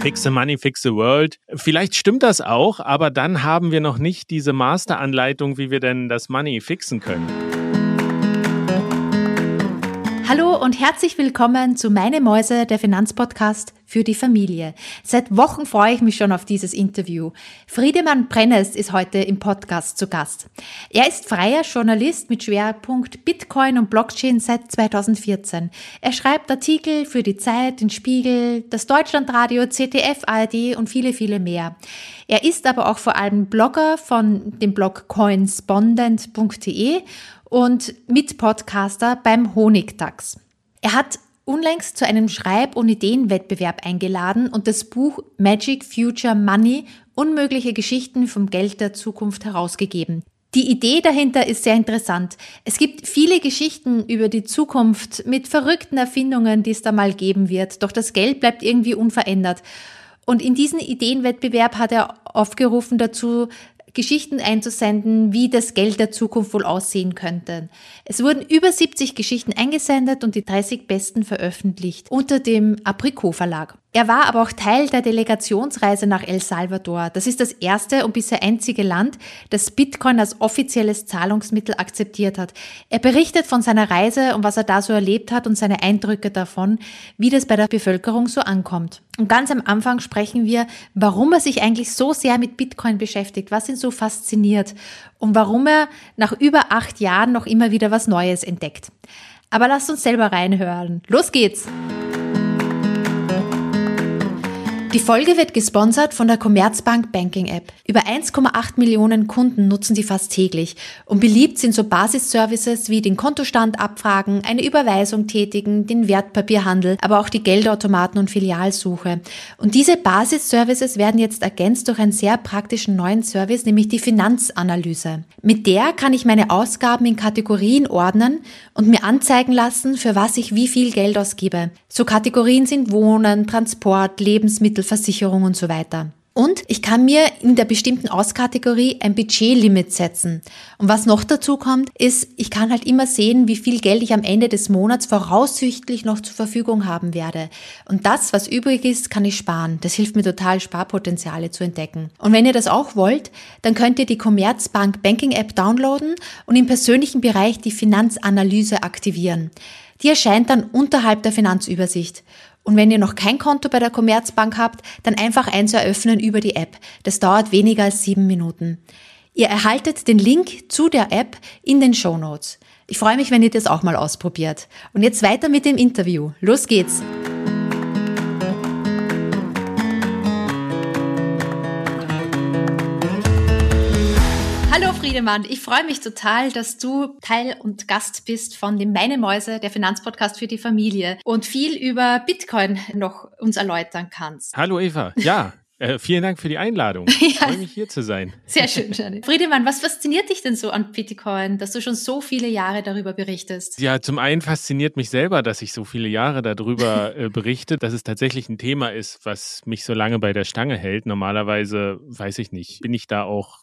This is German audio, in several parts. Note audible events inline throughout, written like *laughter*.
Fix the Money, Fix the World. Vielleicht stimmt das auch, aber dann haben wir noch nicht diese Masteranleitung, wie wir denn das Money fixen können. Hallo und herzlich willkommen zu Meine Mäuse, der Finanzpodcast für die Familie. Seit Wochen freue ich mich schon auf dieses Interview. Friedemann Brennes ist heute im Podcast zu Gast. Er ist freier Journalist mit Schwerpunkt Bitcoin und Blockchain seit 2014. Er schreibt Artikel für die Zeit, den Spiegel, das Deutschlandradio, ZDF, ARD und viele, viele mehr. Er ist aber auch vor allem Blogger von dem Blog coinspondent.de und Mitpodcaster beim Honigdachs. Er hat unlängst zu einem Schreib- und Ideenwettbewerb eingeladen und das Buch Magic Future Money Unmögliche Geschichten vom Geld der Zukunft herausgegeben. Die Idee dahinter ist sehr interessant. Es gibt viele Geschichten über die Zukunft mit verrückten Erfindungen, die es da mal geben wird, doch das Geld bleibt irgendwie unverändert. Und in diesem Ideenwettbewerb hat er aufgerufen dazu, Geschichten einzusenden, wie das Geld der Zukunft wohl aussehen könnte. Es wurden über 70 Geschichten eingesendet und die 30 besten veröffentlicht unter dem Apricot Verlag. Er war aber auch Teil der Delegationsreise nach El Salvador. Das ist das erste und bisher einzige Land, das Bitcoin als offizielles Zahlungsmittel akzeptiert hat. Er berichtet von seiner Reise und was er da so erlebt hat und seine Eindrücke davon, wie das bei der Bevölkerung so ankommt. Und ganz am Anfang sprechen wir, warum er sich eigentlich so sehr mit Bitcoin beschäftigt, was ihn so fasziniert und warum er nach über acht Jahren noch immer wieder was Neues entdeckt. Aber lasst uns selber reinhören. Los geht's! Die Folge wird gesponsert von der Commerzbank Banking App. Über 1,8 Millionen Kunden nutzen sie fast täglich und beliebt sind so Basisservices wie den Kontostand abfragen, eine Überweisung tätigen, den Wertpapierhandel, aber auch die Geldautomaten und Filialsuche. Und diese Basisservices werden jetzt ergänzt durch einen sehr praktischen neuen Service, nämlich die Finanzanalyse. Mit der kann ich meine Ausgaben in Kategorien ordnen und mir anzeigen lassen, für was ich wie viel Geld ausgebe. So Kategorien sind Wohnen, Transport, Lebensmittel, Lebensmittelversicherung und so weiter. Und ich kann mir in der bestimmten Auskategorie ein Budgetlimit setzen. Und was noch dazu kommt, ist, ich kann halt immer sehen, wie viel Geld ich am Ende des Monats voraussichtlich noch zur Verfügung haben werde. Und das, was übrig ist, kann ich sparen. Das hilft mir total, Sparpotenziale zu entdecken. Und wenn ihr das auch wollt, dann könnt ihr die Commerzbank Banking App downloaden und im persönlichen Bereich die Finanzanalyse aktivieren. Die erscheint dann unterhalb der Finanzübersicht. Und wenn ihr noch kein Konto bei der Commerzbank habt, dann einfach eins eröffnen über die App. Das dauert weniger als sieben Minuten. Ihr erhaltet den Link zu der App in den Show Notes. Ich freue mich, wenn ihr das auch mal ausprobiert. Und jetzt weiter mit dem Interview. Los geht's! Friedemann, ich freue mich total, dass du Teil und Gast bist von dem Meine Mäuse, der Finanzpodcast für die Familie und viel über Bitcoin noch uns erläutern kannst. Hallo Eva, ja. *laughs* Äh, vielen Dank für die Einladung. *laughs* Ich freue mich hier zu sein. Sehr schön, Janine. *laughs* Friedemann, was fasziniert dich denn so an Bitcoin, dass du schon so viele Jahre darüber berichtest? Ja, zum einen fasziniert mich selber, dass ich so viele Jahre darüber äh, berichte, dass es tatsächlich ein Thema ist, was mich so lange bei der Stange hält. Normalerweise, weiß ich nicht, bin ich da auch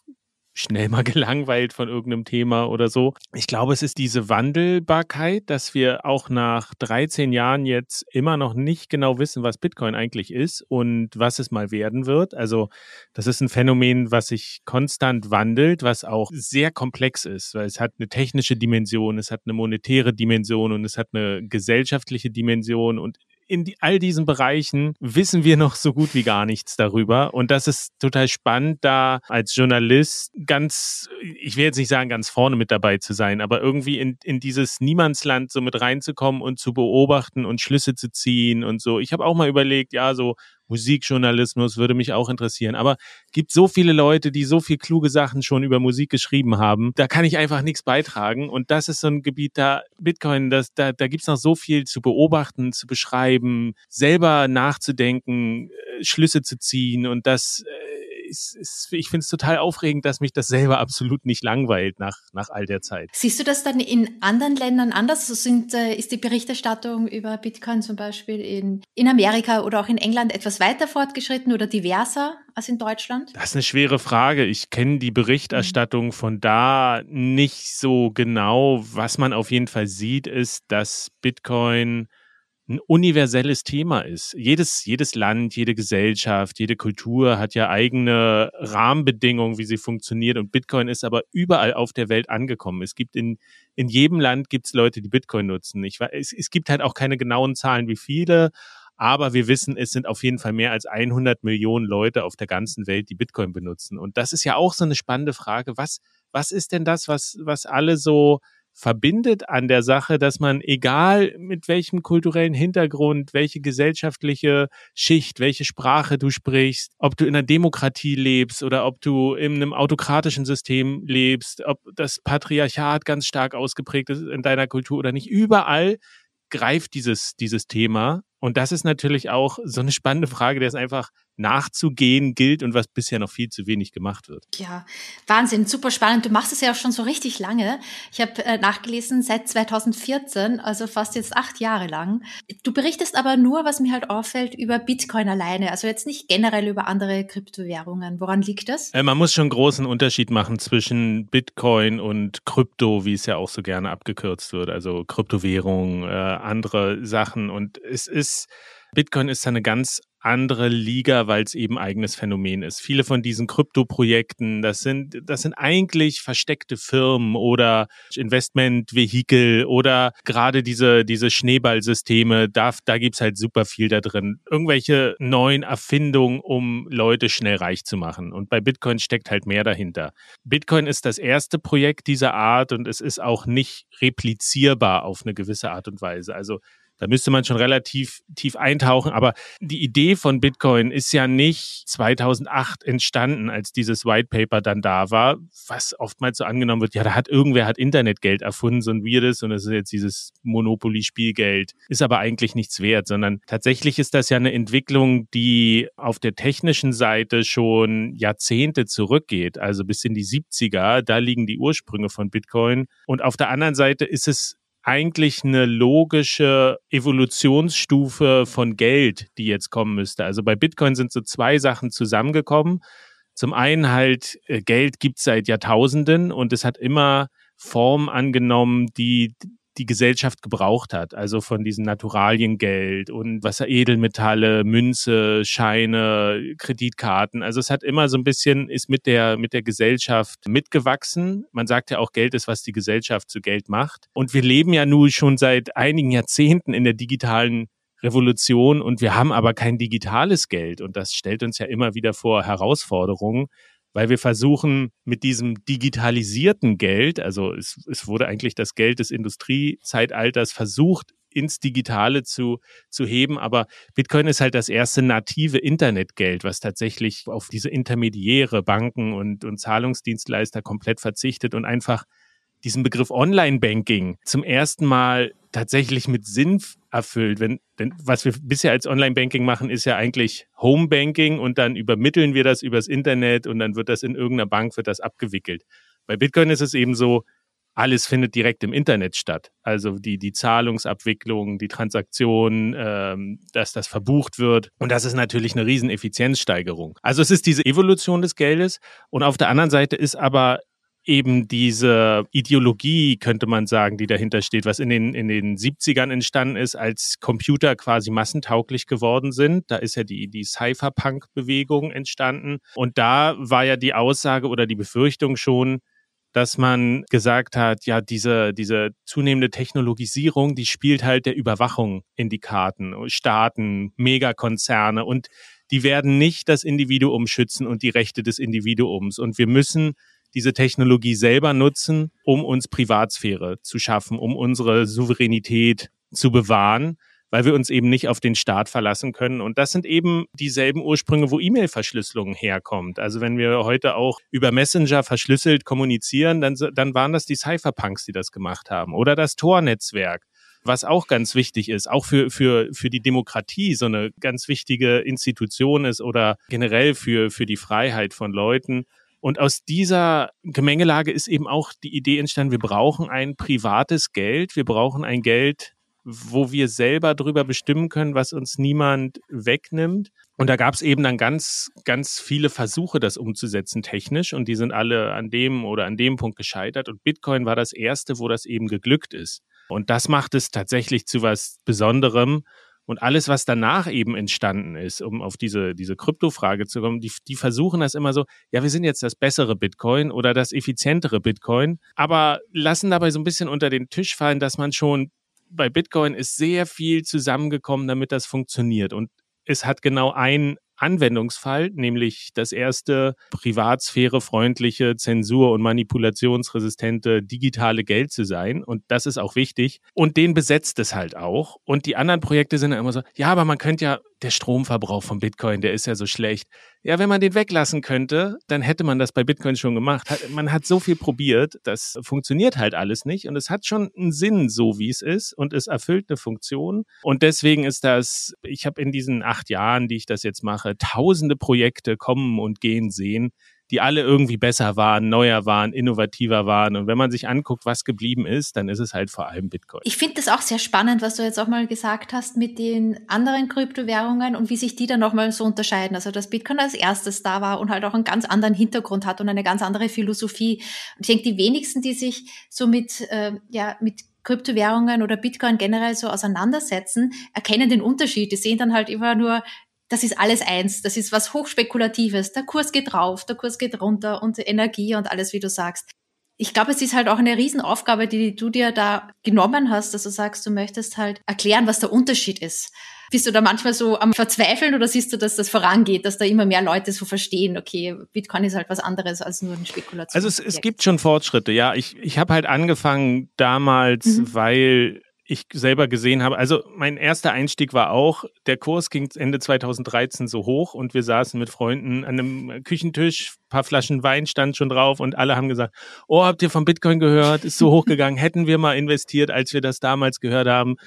schnell mal *laughs* gelangweilt von irgendeinem Thema oder so. Ich glaube, es ist diese Wandelbarkeit, dass wir auch nach 13 Jahren jetzt immer noch nicht genau wissen, was Bitcoin eigentlich ist und was es mal werden wird. Also das ist ein Phänomen, was sich konstant wandelt, was auch sehr komplex ist, weil es hat eine technische Dimension, es hat eine monetäre Dimension und es hat eine gesellschaftliche Dimension und in die, all diesen Bereichen wissen wir noch so gut wie gar nichts darüber. Und das ist total spannend, da als Journalist ganz, ich will jetzt nicht sagen, ganz vorne mit dabei zu sein, aber irgendwie in, in dieses Niemandsland so mit reinzukommen und zu beobachten und Schlüsse zu ziehen und so. Ich habe auch mal überlegt, ja, so Musikjournalismus würde mich auch interessieren. Aber gibt so viele Leute, die so viel kluge Sachen schon über Musik geschrieben haben. Da kann ich einfach nichts beitragen. Und das ist so ein Gebiet, da Bitcoin, das, da, da gibt's noch so viel zu beobachten, zu beschreiben, selber nachzudenken, äh, Schlüsse zu ziehen und das äh, ist, ist, ich finde es total aufregend, dass mich das selber absolut nicht langweilt nach, nach all der Zeit. Siehst du das dann in anderen Ländern anders? So sind, äh, ist die Berichterstattung über Bitcoin zum Beispiel in, in Amerika oder auch in England etwas weiter fortgeschritten oder diverser als in Deutschland? Das ist eine schwere Frage. Ich kenne die Berichterstattung von da nicht so genau. Was man auf jeden Fall sieht, ist, dass Bitcoin ein universelles Thema ist. Jedes, jedes Land, jede Gesellschaft, jede Kultur hat ja eigene Rahmenbedingungen, wie sie funktioniert. Und Bitcoin ist aber überall auf der Welt angekommen. Es gibt in, in jedem Land gibt's Leute, die Bitcoin nutzen. Ich, es, es gibt halt auch keine genauen Zahlen, wie viele. Aber wir wissen, es sind auf jeden Fall mehr als 100 Millionen Leute auf der ganzen Welt, die Bitcoin benutzen. Und das ist ja auch so eine spannende Frage. Was, was ist denn das, was, was alle so verbindet an der Sache, dass man egal mit welchem kulturellen Hintergrund, welche gesellschaftliche Schicht, welche Sprache du sprichst, ob du in einer Demokratie lebst oder ob du in einem autokratischen System lebst, ob das Patriarchat ganz stark ausgeprägt ist in deiner Kultur oder nicht, überall greift dieses, dieses Thema. Und das ist natürlich auch so eine spannende Frage, der ist einfach nachzugehen gilt und was bisher noch viel zu wenig gemacht wird. Ja, Wahnsinn, super spannend. Du machst es ja auch schon so richtig lange. Ich habe äh, nachgelesen seit 2014, also fast jetzt acht Jahre lang. Du berichtest aber nur, was mir halt auffällt, über Bitcoin alleine, also jetzt nicht generell über andere Kryptowährungen. Woran liegt das? Äh, man muss schon großen Unterschied machen zwischen Bitcoin und Krypto, wie es ja auch so gerne abgekürzt wird, also Kryptowährung, äh, andere Sachen. Und es ist Bitcoin ist eine ganz andere Liga, weil es eben eigenes Phänomen ist. Viele von diesen Krypto-Projekten, das sind, das sind eigentlich versteckte Firmen oder Investmentvehikel oder gerade diese, diese Schneeballsysteme, da, da gibt's halt super viel da drin. Irgendwelche neuen Erfindungen, um Leute schnell reich zu machen. Und bei Bitcoin steckt halt mehr dahinter. Bitcoin ist das erste Projekt dieser Art und es ist auch nicht replizierbar auf eine gewisse Art und Weise. Also da müsste man schon relativ tief eintauchen. Aber die Idee von Bitcoin ist ja nicht 2008 entstanden, als dieses White Paper dann da war, was oftmals so angenommen wird, ja, da hat irgendwer hat Internetgeld erfunden, so ein Virus und das ist jetzt dieses Monopoly-Spielgeld. Ist aber eigentlich nichts wert, sondern tatsächlich ist das ja eine Entwicklung, die auf der technischen Seite schon Jahrzehnte zurückgeht, also bis in die 70er. Da liegen die Ursprünge von Bitcoin. Und auf der anderen Seite ist es eigentlich eine logische Evolutionsstufe von Geld, die jetzt kommen müsste. Also bei Bitcoin sind so zwei Sachen zusammengekommen. Zum einen halt, äh, Geld gibt es seit Jahrtausenden und es hat immer Form angenommen, die die Gesellschaft gebraucht hat. Also von diesen Naturaliengeld und Wasseredelmetalle, Münze, Scheine, Kreditkarten. Also es hat immer so ein bisschen, ist mit der, mit der Gesellschaft mitgewachsen. Man sagt ja auch, Geld ist, was die Gesellschaft zu Geld macht. Und wir leben ja nun schon seit einigen Jahrzehnten in der digitalen Revolution und wir haben aber kein digitales Geld. Und das stellt uns ja immer wieder vor Herausforderungen weil wir versuchen mit diesem digitalisierten Geld, also es, es wurde eigentlich das Geld des Industriezeitalters versucht, ins Digitale zu, zu heben. Aber Bitcoin ist halt das erste native Internetgeld, was tatsächlich auf diese Intermediäre, Banken und, und Zahlungsdienstleister komplett verzichtet und einfach diesen Begriff Online-Banking zum ersten Mal tatsächlich mit Sinn erfüllt. Wenn, denn was wir bisher als Online-Banking machen, ist ja eigentlich Home-Banking und dann übermitteln wir das übers Internet und dann wird das in irgendeiner Bank, wird das abgewickelt. Bei Bitcoin ist es eben so, alles findet direkt im Internet statt. Also die, die Zahlungsabwicklung, die Transaktion, ähm, dass das verbucht wird. Und das ist natürlich eine riesen Effizienzsteigerung. Also es ist diese Evolution des Geldes. Und auf der anderen Seite ist aber eben diese Ideologie, könnte man sagen, die dahinter steht, was in den, in den 70ern entstanden ist, als Computer quasi massentauglich geworden sind. Da ist ja die, die Cypherpunk-Bewegung entstanden. Und da war ja die Aussage oder die Befürchtung schon, dass man gesagt hat, ja, diese, diese zunehmende Technologisierung, die spielt halt der Überwachung in die Karten. Staaten, Megakonzerne und die werden nicht das Individuum schützen und die Rechte des Individuums. Und wir müssen diese Technologie selber nutzen, um uns Privatsphäre zu schaffen, um unsere Souveränität zu bewahren, weil wir uns eben nicht auf den Staat verlassen können. Und das sind eben dieselben Ursprünge, wo E-Mail-Verschlüsselung herkommt. Also wenn wir heute auch über Messenger verschlüsselt kommunizieren, dann, dann waren das die Cypherpunks, die das gemacht haben. Oder das Tor-Netzwerk was auch ganz wichtig ist, auch für, für, für die Demokratie so eine ganz wichtige Institution ist oder generell für, für die Freiheit von Leuten. Und aus dieser Gemengelage ist eben auch die Idee entstanden, wir brauchen ein privates Geld, wir brauchen ein Geld, wo wir selber drüber bestimmen können, was uns niemand wegnimmt. Und da gab es eben dann ganz, ganz viele Versuche, das umzusetzen technisch. Und die sind alle an dem oder an dem Punkt gescheitert. Und Bitcoin war das erste, wo das eben geglückt ist. Und das macht es tatsächlich zu was Besonderem. Und alles, was danach eben entstanden ist, um auf diese, diese Kryptofrage zu kommen, die, die versuchen das immer so, ja, wir sind jetzt das bessere Bitcoin oder das effizientere Bitcoin, aber lassen dabei so ein bisschen unter den Tisch fallen, dass man schon bei Bitcoin ist sehr viel zusammengekommen, damit das funktioniert. Und es hat genau ein Anwendungsfall, nämlich das erste privatsphärefreundliche, zensur- und manipulationsresistente digitale Geld zu sein. Und das ist auch wichtig. Und den besetzt es halt auch. Und die anderen Projekte sind immer so, ja, aber man könnte ja, der Stromverbrauch von Bitcoin, der ist ja so schlecht. Ja, wenn man den weglassen könnte, dann hätte man das bei Bitcoin schon gemacht. Man hat so viel probiert, das funktioniert halt alles nicht. Und es hat schon einen Sinn, so wie es ist. Und es erfüllt eine Funktion. Und deswegen ist das, ich habe in diesen acht Jahren, die ich das jetzt mache, tausende Projekte kommen und gehen sehen, die alle irgendwie besser waren, neuer waren, innovativer waren. Und wenn man sich anguckt, was geblieben ist, dann ist es halt vor allem Bitcoin. Ich finde das auch sehr spannend, was du jetzt auch mal gesagt hast mit den anderen Kryptowährungen und wie sich die dann nochmal so unterscheiden. Also dass Bitcoin als erstes da war und halt auch einen ganz anderen Hintergrund hat und eine ganz andere Philosophie. Und ich denke, die wenigsten, die sich so mit, äh, ja, mit Kryptowährungen oder Bitcoin generell so auseinandersetzen, erkennen den Unterschied. Die sehen dann halt immer nur das ist alles eins. Das ist was Hochspekulatives. Der Kurs geht rauf, der Kurs geht runter und Energie und alles, wie du sagst. Ich glaube, es ist halt auch eine Riesenaufgabe, die du dir da genommen hast, dass du sagst, du möchtest halt erklären, was der Unterschied ist. Bist du da manchmal so am Verzweifeln oder siehst du, dass das vorangeht, dass da immer mehr Leute so verstehen, okay, Bitcoin ist halt was anderes als nur ein Spekulation? Also es, es gibt schon Fortschritte, ja. Ich, ich habe halt angefangen damals, mhm. weil ich selber gesehen habe. Also mein erster Einstieg war auch, der Kurs ging Ende 2013 so hoch und wir saßen mit Freunden an einem Küchentisch, paar Flaschen Wein stand schon drauf und alle haben gesagt, oh, habt ihr von Bitcoin gehört? Ist so hochgegangen, *laughs* hätten wir mal investiert, als wir das damals gehört haben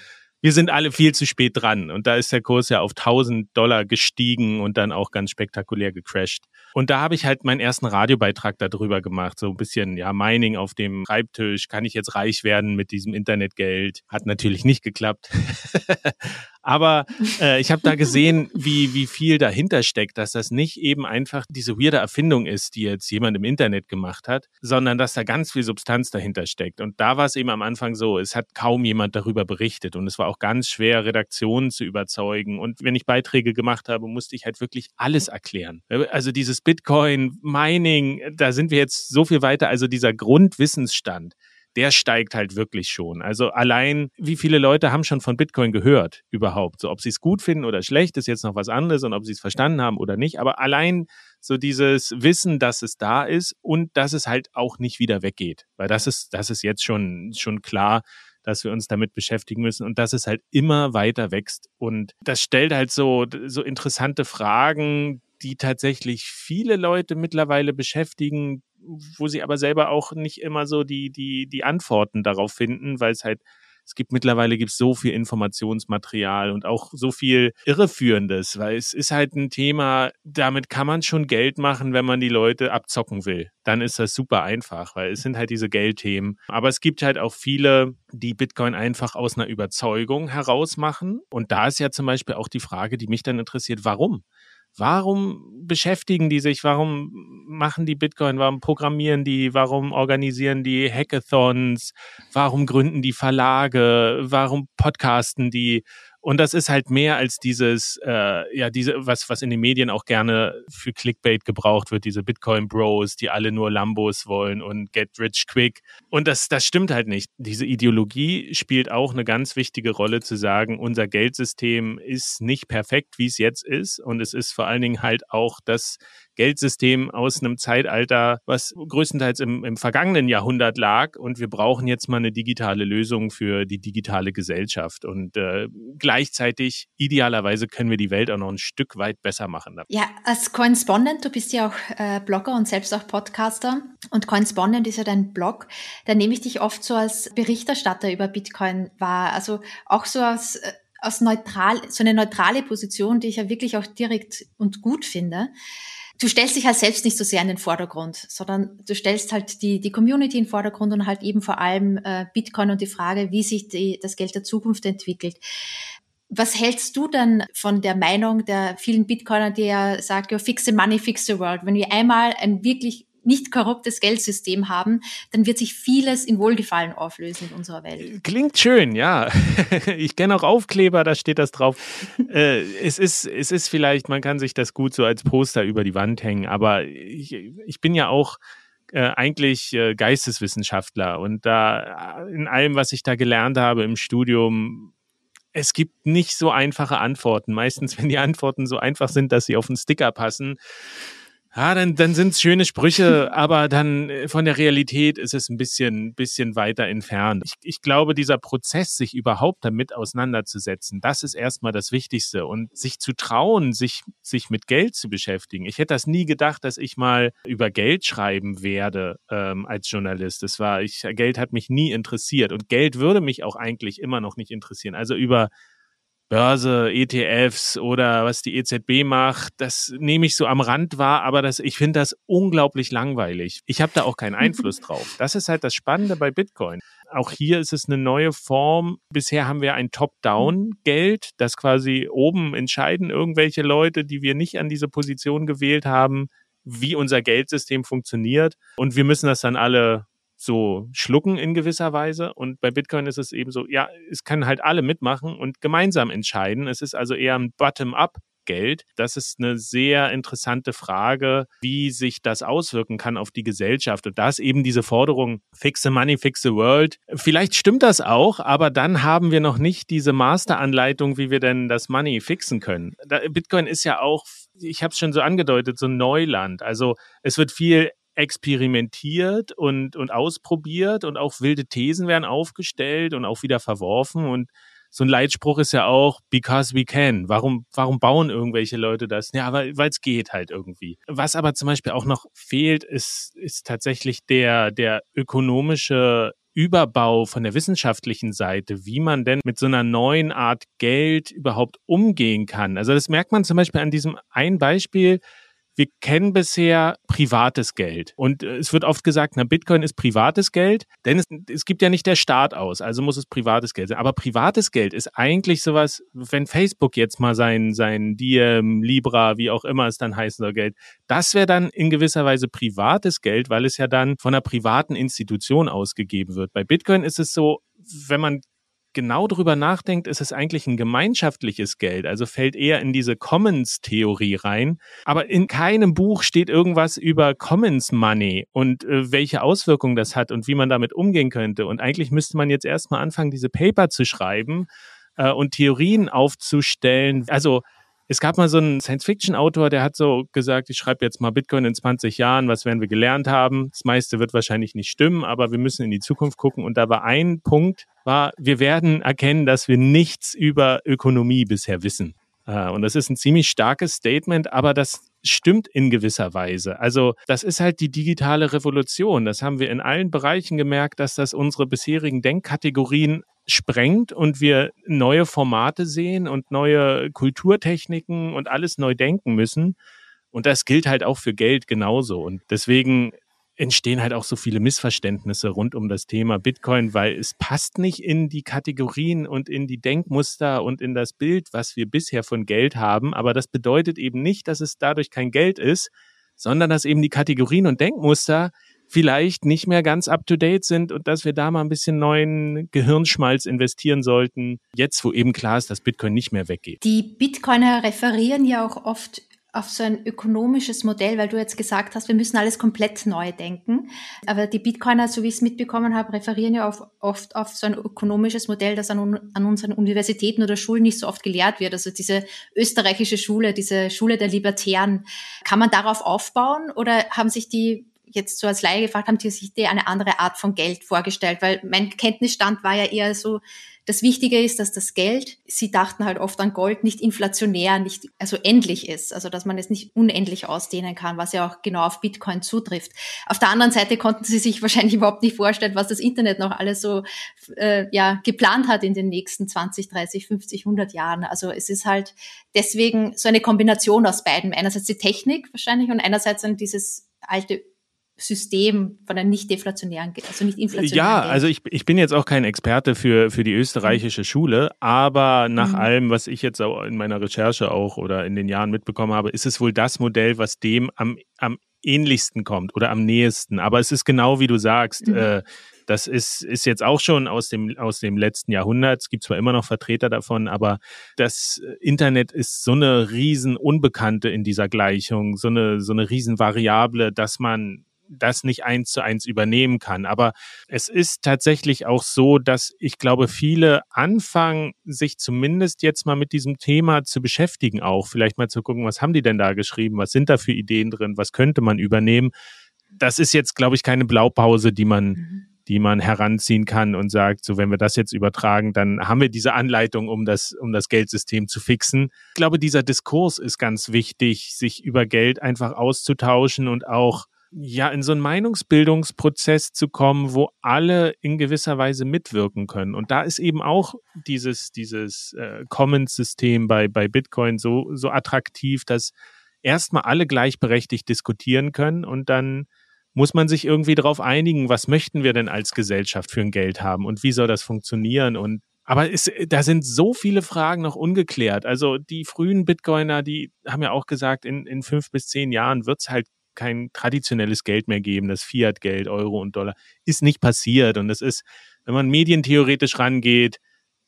wir sind alle viel zu spät dran. Und da ist der Kurs ja auf 1000 Dollar gestiegen und dann auch ganz spektakulär gecrashed. Und da habe ich halt meinen ersten Radiobeitrag darüber gemacht. So ein bisschen, ja, Mining auf dem Schreibtisch. Kann ich jetzt reich werden mit diesem Internetgeld? Hat natürlich nicht geklappt. *laughs* Aber *laughs* äh, ich habe da gesehen, wie, wie viel dahinter steckt, dass das nicht eben einfach diese weirde Erfindung ist, die jetzt jemand im Internet gemacht hat, sondern dass da ganz viel Substanz dahinter steckt. Und da war es eben am Anfang so, es hat kaum jemand darüber berichtet und es war auch ganz schwer, Redaktionen zu überzeugen. Und wenn ich Beiträge gemacht habe, musste ich halt wirklich alles erklären. Also dieses Bitcoin, Mining, da sind wir jetzt so viel weiter. Also dieser Grundwissensstand, der steigt halt wirklich schon. Also allein, wie viele Leute haben schon von Bitcoin gehört überhaupt? So, ob sie es gut finden oder schlecht, ist jetzt noch was anderes und ob sie es verstanden haben oder nicht. Aber allein so dieses Wissen, dass es da ist und dass es halt auch nicht wieder weggeht. Weil das ist, das ist jetzt schon, schon klar dass wir uns damit beschäftigen müssen und dass es halt immer weiter wächst. Und das stellt halt so, so interessante Fragen, die tatsächlich viele Leute mittlerweile beschäftigen, wo sie aber selber auch nicht immer so die, die, die Antworten darauf finden, weil es halt, es gibt mittlerweile gibt so viel Informationsmaterial und auch so viel Irreführendes, weil es ist halt ein Thema, damit kann man schon Geld machen, wenn man die Leute abzocken will. Dann ist das super einfach, weil es sind halt diese Geldthemen. Aber es gibt halt auch viele, die Bitcoin einfach aus einer Überzeugung heraus machen. Und da ist ja zum Beispiel auch die Frage, die mich dann interessiert, warum? Warum beschäftigen die sich? Warum machen die Bitcoin? Warum programmieren die? Warum organisieren die Hackathons? Warum gründen die Verlage? Warum podcasten die? Und das ist halt mehr als dieses, äh, ja, diese, was, was in den Medien auch gerne für Clickbait gebraucht wird, diese Bitcoin-Bros, die alle nur Lambos wollen und get rich quick. Und das, das stimmt halt nicht. Diese Ideologie spielt auch eine ganz wichtige Rolle zu sagen, unser Geldsystem ist nicht perfekt, wie es jetzt ist. Und es ist vor allen Dingen halt auch das Geldsystem aus einem Zeitalter, was größtenteils im, im vergangenen Jahrhundert lag. Und wir brauchen jetzt mal eine digitale Lösung für die digitale Gesellschaft. Und äh, gleichzeitig, idealerweise, können wir die Welt auch noch ein Stück weit besser machen. Ja, als Coinspondent, du bist ja auch äh, Blogger und selbst auch Podcaster. Und Coinspondent ist ja dein Blog. Da nehme ich dich oft so als Berichterstatter über Bitcoin wahr. Also auch so als äh, aus neutral, so eine neutrale Position, die ich ja wirklich auch direkt und gut finde du stellst dich halt selbst nicht so sehr in den Vordergrund, sondern du stellst halt die, die Community in den Vordergrund und halt eben vor allem äh, Bitcoin und die Frage, wie sich die, das Geld der Zukunft entwickelt. Was hältst du dann von der Meinung der vielen Bitcoiner, die ja sagen, ja, fix the money, fix the world? Wenn wir einmal ein wirklich nicht korruptes Geldsystem haben, dann wird sich vieles in Wohlgefallen auflösen in unserer Welt. Klingt schön, ja. *laughs* Ich kenne auch Aufkleber, da steht das drauf. *laughs* äh, es, ist, es ist vielleicht, man kann sich das gut so als Poster über die Wand hängen, aber ich, ich bin ja auch äh, eigentlich äh, Geisteswissenschaftler und da in allem, was ich da gelernt habe im Studium, es gibt nicht so einfache Antworten. Meistens, *laughs* wenn die Antworten so einfach sind, dass sie auf einen Sticker passen, ja, dann, dann sind es schöne Sprüche, *laughs* aber dann äh, von der Realität ist es ein bisschen, bisschen weiter entfernt. Ich, ich glaube, dieser Prozess, sich überhaupt damit auseinanderzusetzen, das ist erstmal das Wichtigste. Und sich zu trauen, sich, sich mit Geld zu beschäftigen. Ich hätte das nie gedacht, dass ich mal über Geld schreiben werde ähm, als Journalist. Das war, ich, Geld hat mich nie interessiert und Geld würde mich auch eigentlich immer noch nicht interessieren. Also über Börse, ETFs oder was die EZB macht, das nehme ich so am Rand wahr, aber das, ich finde das unglaublich langweilig. Ich habe da auch keinen Einfluss *laughs* drauf. Das ist halt das Spannende bei Bitcoin. Auch hier ist es eine neue Form. Bisher haben wir ein Top-Down-Geld, das quasi oben entscheiden irgendwelche Leute, die wir nicht an diese Position gewählt haben, wie unser Geldsystem funktioniert. Und wir müssen das dann alle so schlucken in gewisser Weise. Und bei Bitcoin ist es eben so, ja, es können halt alle mitmachen und gemeinsam entscheiden. Es ist also eher ein Bottom-up Geld. Das ist eine sehr interessante Frage, wie sich das auswirken kann auf die Gesellschaft. Und da ist eben diese Forderung, fix the money, fix the world. Vielleicht stimmt das auch, aber dann haben wir noch nicht diese Masteranleitung, wie wir denn das Money fixen können. Bitcoin ist ja auch, ich habe es schon so angedeutet, so ein Neuland. Also es wird viel experimentiert und, und ausprobiert und auch wilde Thesen werden aufgestellt und auch wieder verworfen. Und so ein Leitspruch ist ja auch, because we can. Warum, warum bauen irgendwelche Leute das? Ja, weil es geht halt irgendwie. Was aber zum Beispiel auch noch fehlt, ist, ist tatsächlich der, der ökonomische Überbau von der wissenschaftlichen Seite, wie man denn mit so einer neuen Art Geld überhaupt umgehen kann. Also das merkt man zum Beispiel an diesem ein Beispiel, wir kennen bisher privates Geld. Und äh, es wird oft gesagt, na, Bitcoin ist privates Geld, denn es, es gibt ja nicht der Staat aus, also muss es privates Geld sein. Aber privates Geld ist eigentlich sowas, wenn Facebook jetzt mal sein, sein Diem, Libra, wie auch immer es dann heißen soll, Geld, das wäre dann in gewisser Weise privates Geld, weil es ja dann von einer privaten Institution ausgegeben wird. Bei Bitcoin ist es so, wenn man genau drüber nachdenkt, ist es eigentlich ein gemeinschaftliches Geld, also fällt eher in diese Commons-Theorie rein. Aber in keinem Buch steht irgendwas über Commons Money und äh, welche Auswirkungen das hat und wie man damit umgehen könnte. Und eigentlich müsste man jetzt erstmal anfangen, diese Paper zu schreiben äh, und Theorien aufzustellen. Also es gab mal so einen Science-Fiction-Autor, der hat so gesagt, ich schreibe jetzt mal Bitcoin in 20 Jahren, was werden wir gelernt haben? Das meiste wird wahrscheinlich nicht stimmen, aber wir müssen in die Zukunft gucken. Und da war ein Punkt, war, wir werden erkennen, dass wir nichts über Ökonomie bisher wissen. Äh, und das ist ein ziemlich starkes Statement, aber das stimmt in gewisser Weise. Also das ist halt die digitale Revolution. Das haben wir in allen Bereichen gemerkt, dass das unsere bisherigen Denkkategorien sprengt und wir neue Formate sehen und neue Kulturtechniken und alles neu denken müssen. Und das gilt halt auch für Geld genauso. Und deswegen entstehen halt auch so viele Missverständnisse rund um das Thema Bitcoin, weil es passt nicht in die Kategorien und in die Denkmuster und in das Bild, was wir bisher von Geld haben. Aber das bedeutet eben nicht, dass es dadurch kein Geld ist, sondern dass eben die Kategorien und Denkmuster vielleicht nicht mehr ganz up-to-date sind und dass wir da mal ein bisschen neuen Gehirnschmalz investieren sollten, jetzt wo eben klar ist, dass Bitcoin nicht mehr weggeht. Die Bitcoiner referieren ja auch oft auf so ein ökonomisches Modell, weil du jetzt gesagt hast, wir müssen alles komplett neu denken. Aber die Bitcoiner, so wie ich es mitbekommen habe, referieren ja auf, oft auf so ein ökonomisches Modell, das an, an unseren Universitäten oder Schulen nicht so oft gelehrt wird. Also diese österreichische Schule, diese Schule der Libertären. Kann man darauf aufbauen oder haben sich die jetzt so als Laie gefragt, haben die sich die eine andere Art von Geld vorgestellt? Weil mein Kenntnisstand war ja eher so, das Wichtige ist, dass das Geld, sie dachten halt oft an Gold, nicht inflationär, nicht, also endlich ist. Also, dass man es nicht unendlich ausdehnen kann, was ja auch genau auf Bitcoin zutrifft. Auf der anderen Seite konnten sie sich *laughs* wahrscheinlich überhaupt nicht vorstellen, was das Internet noch alles so, äh, ja, geplant hat in den nächsten 20, 30, 50, 100 Jahren. Also, es ist halt deswegen so eine Kombination aus beiden. Einerseits die Technik wahrscheinlich und einerseits dann dieses alte System von einem nicht deflationären, also nicht inflationären. Ja, Geld. also ich, ich bin jetzt auch kein Experte für, für die österreichische. Schule, aber nach mhm. allem, was ich jetzt in meiner Recherche auch oder in den Jahren mitbekommen habe, ist es wohl das Modell, was dem am, am ähnlichsten kommt oder am nächsten. Aber es ist genau wie du sagst, mhm. äh, das ist, ist jetzt auch schon aus dem, aus dem letzten Jahrhundert. Es gibt zwar immer noch Vertreter davon, aber das Internet ist so eine riesen Unbekannte in dieser Gleichung, so eine, so eine riesen Variable, dass man das nicht eins zu eins übernehmen kann. Aber es ist tatsächlich auch so, dass ich glaube, viele anfangen, sich zumindest jetzt mal mit diesem Thema zu beschäftigen, auch vielleicht mal zu gucken, was haben die denn da geschrieben, was sind da für Ideen drin, was könnte man übernehmen. Das ist jetzt, glaube ich, keine Blaupause, die man, mhm. die man heranziehen kann und sagt, so wenn wir das jetzt übertragen, dann haben wir diese Anleitung, um das, um das Geldsystem zu fixen. Ich glaube, dieser Diskurs ist ganz wichtig, sich über Geld einfach auszutauschen und auch ja, in so einen Meinungsbildungsprozess zu kommen, wo alle in gewisser Weise mitwirken können. Und da ist eben auch dieses, dieses äh, Commons-System bei, bei Bitcoin so, so attraktiv, dass erstmal alle gleichberechtigt diskutieren können und dann muss man sich irgendwie darauf einigen, was möchten wir denn als Gesellschaft für ein Geld haben und wie soll das funktionieren und aber es, da sind so viele Fragen noch ungeklärt. Also die frühen Bitcoiner, die haben ja auch gesagt, in, in fünf bis zehn Jahren wird es halt kein traditionelles Geld mehr geben, das Fiat-Geld, Euro und Dollar, ist nicht passiert. Und es ist, wenn man medientheoretisch rangeht,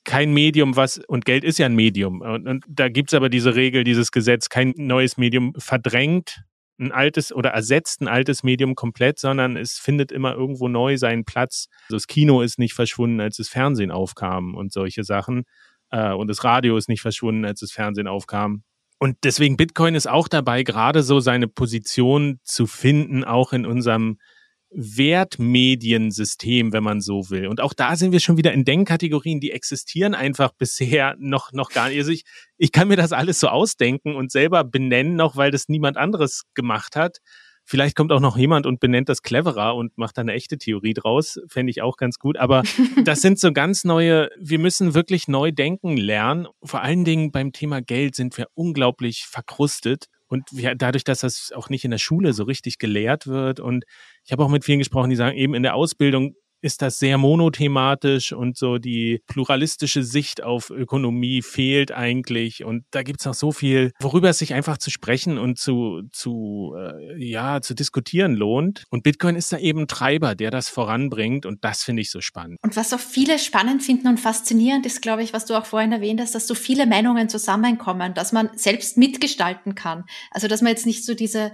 kein Medium, was, und Geld ist ja ein Medium. Und, und da gibt's aber diese Regel, dieses Gesetz, kein neues Medium verdrängt ein altes oder ersetzt ein altes Medium komplett, sondern es findet immer irgendwo neu seinen Platz. Also das Kino ist nicht verschwunden, als das Fernsehen aufkam und solche Sachen. Äh, und das Radio ist nicht verschwunden, als das Fernsehen aufkam. Und deswegen Bitcoin ist auch dabei, gerade so seine Position zu finden, auch in unserem Wertmediensystem, wenn man so will. Und auch da sind wir schon wieder in Denkkategorien, die existieren einfach *laughs* bisher noch, noch gar nicht. Also ich, ich kann mir das alles so ausdenken und selber benennen, auch weil das niemand anderes gemacht hat. Vielleicht kommt auch noch jemand und benennt das cleverer und macht da eine echte Theorie draus. Fände ich auch ganz gut. Aber *laughs* das sind so ganz neue, wir müssen wirklich neu denken lernen. Vor allen Dingen beim Thema Geld sind wir unglaublich verkrustet. Und wir, dadurch, dass das auch nicht in der Schule so richtig gelehrt wird. Und ich habe auch mit vielen gesprochen, die sagen, eben in der Ausbildung ist das sehr monothematisch und so die pluralistische Sicht auf Ökonomie fehlt eigentlich. Und da gibt's noch so viel, worüber es sich einfach zu sprechen und zu, zu, äh, ja, zu diskutieren lohnt. Und Bitcoin ist da eben Treiber, der das voranbringt. Und das finde ich so spannend. Und was auch viele spannend finden und faszinierend ist, glaube ich, was du auch vorhin erwähnt hast, dass so viele Meinungen zusammenkommen, dass man selbst mitgestalten kann. Also, dass man jetzt nicht so diese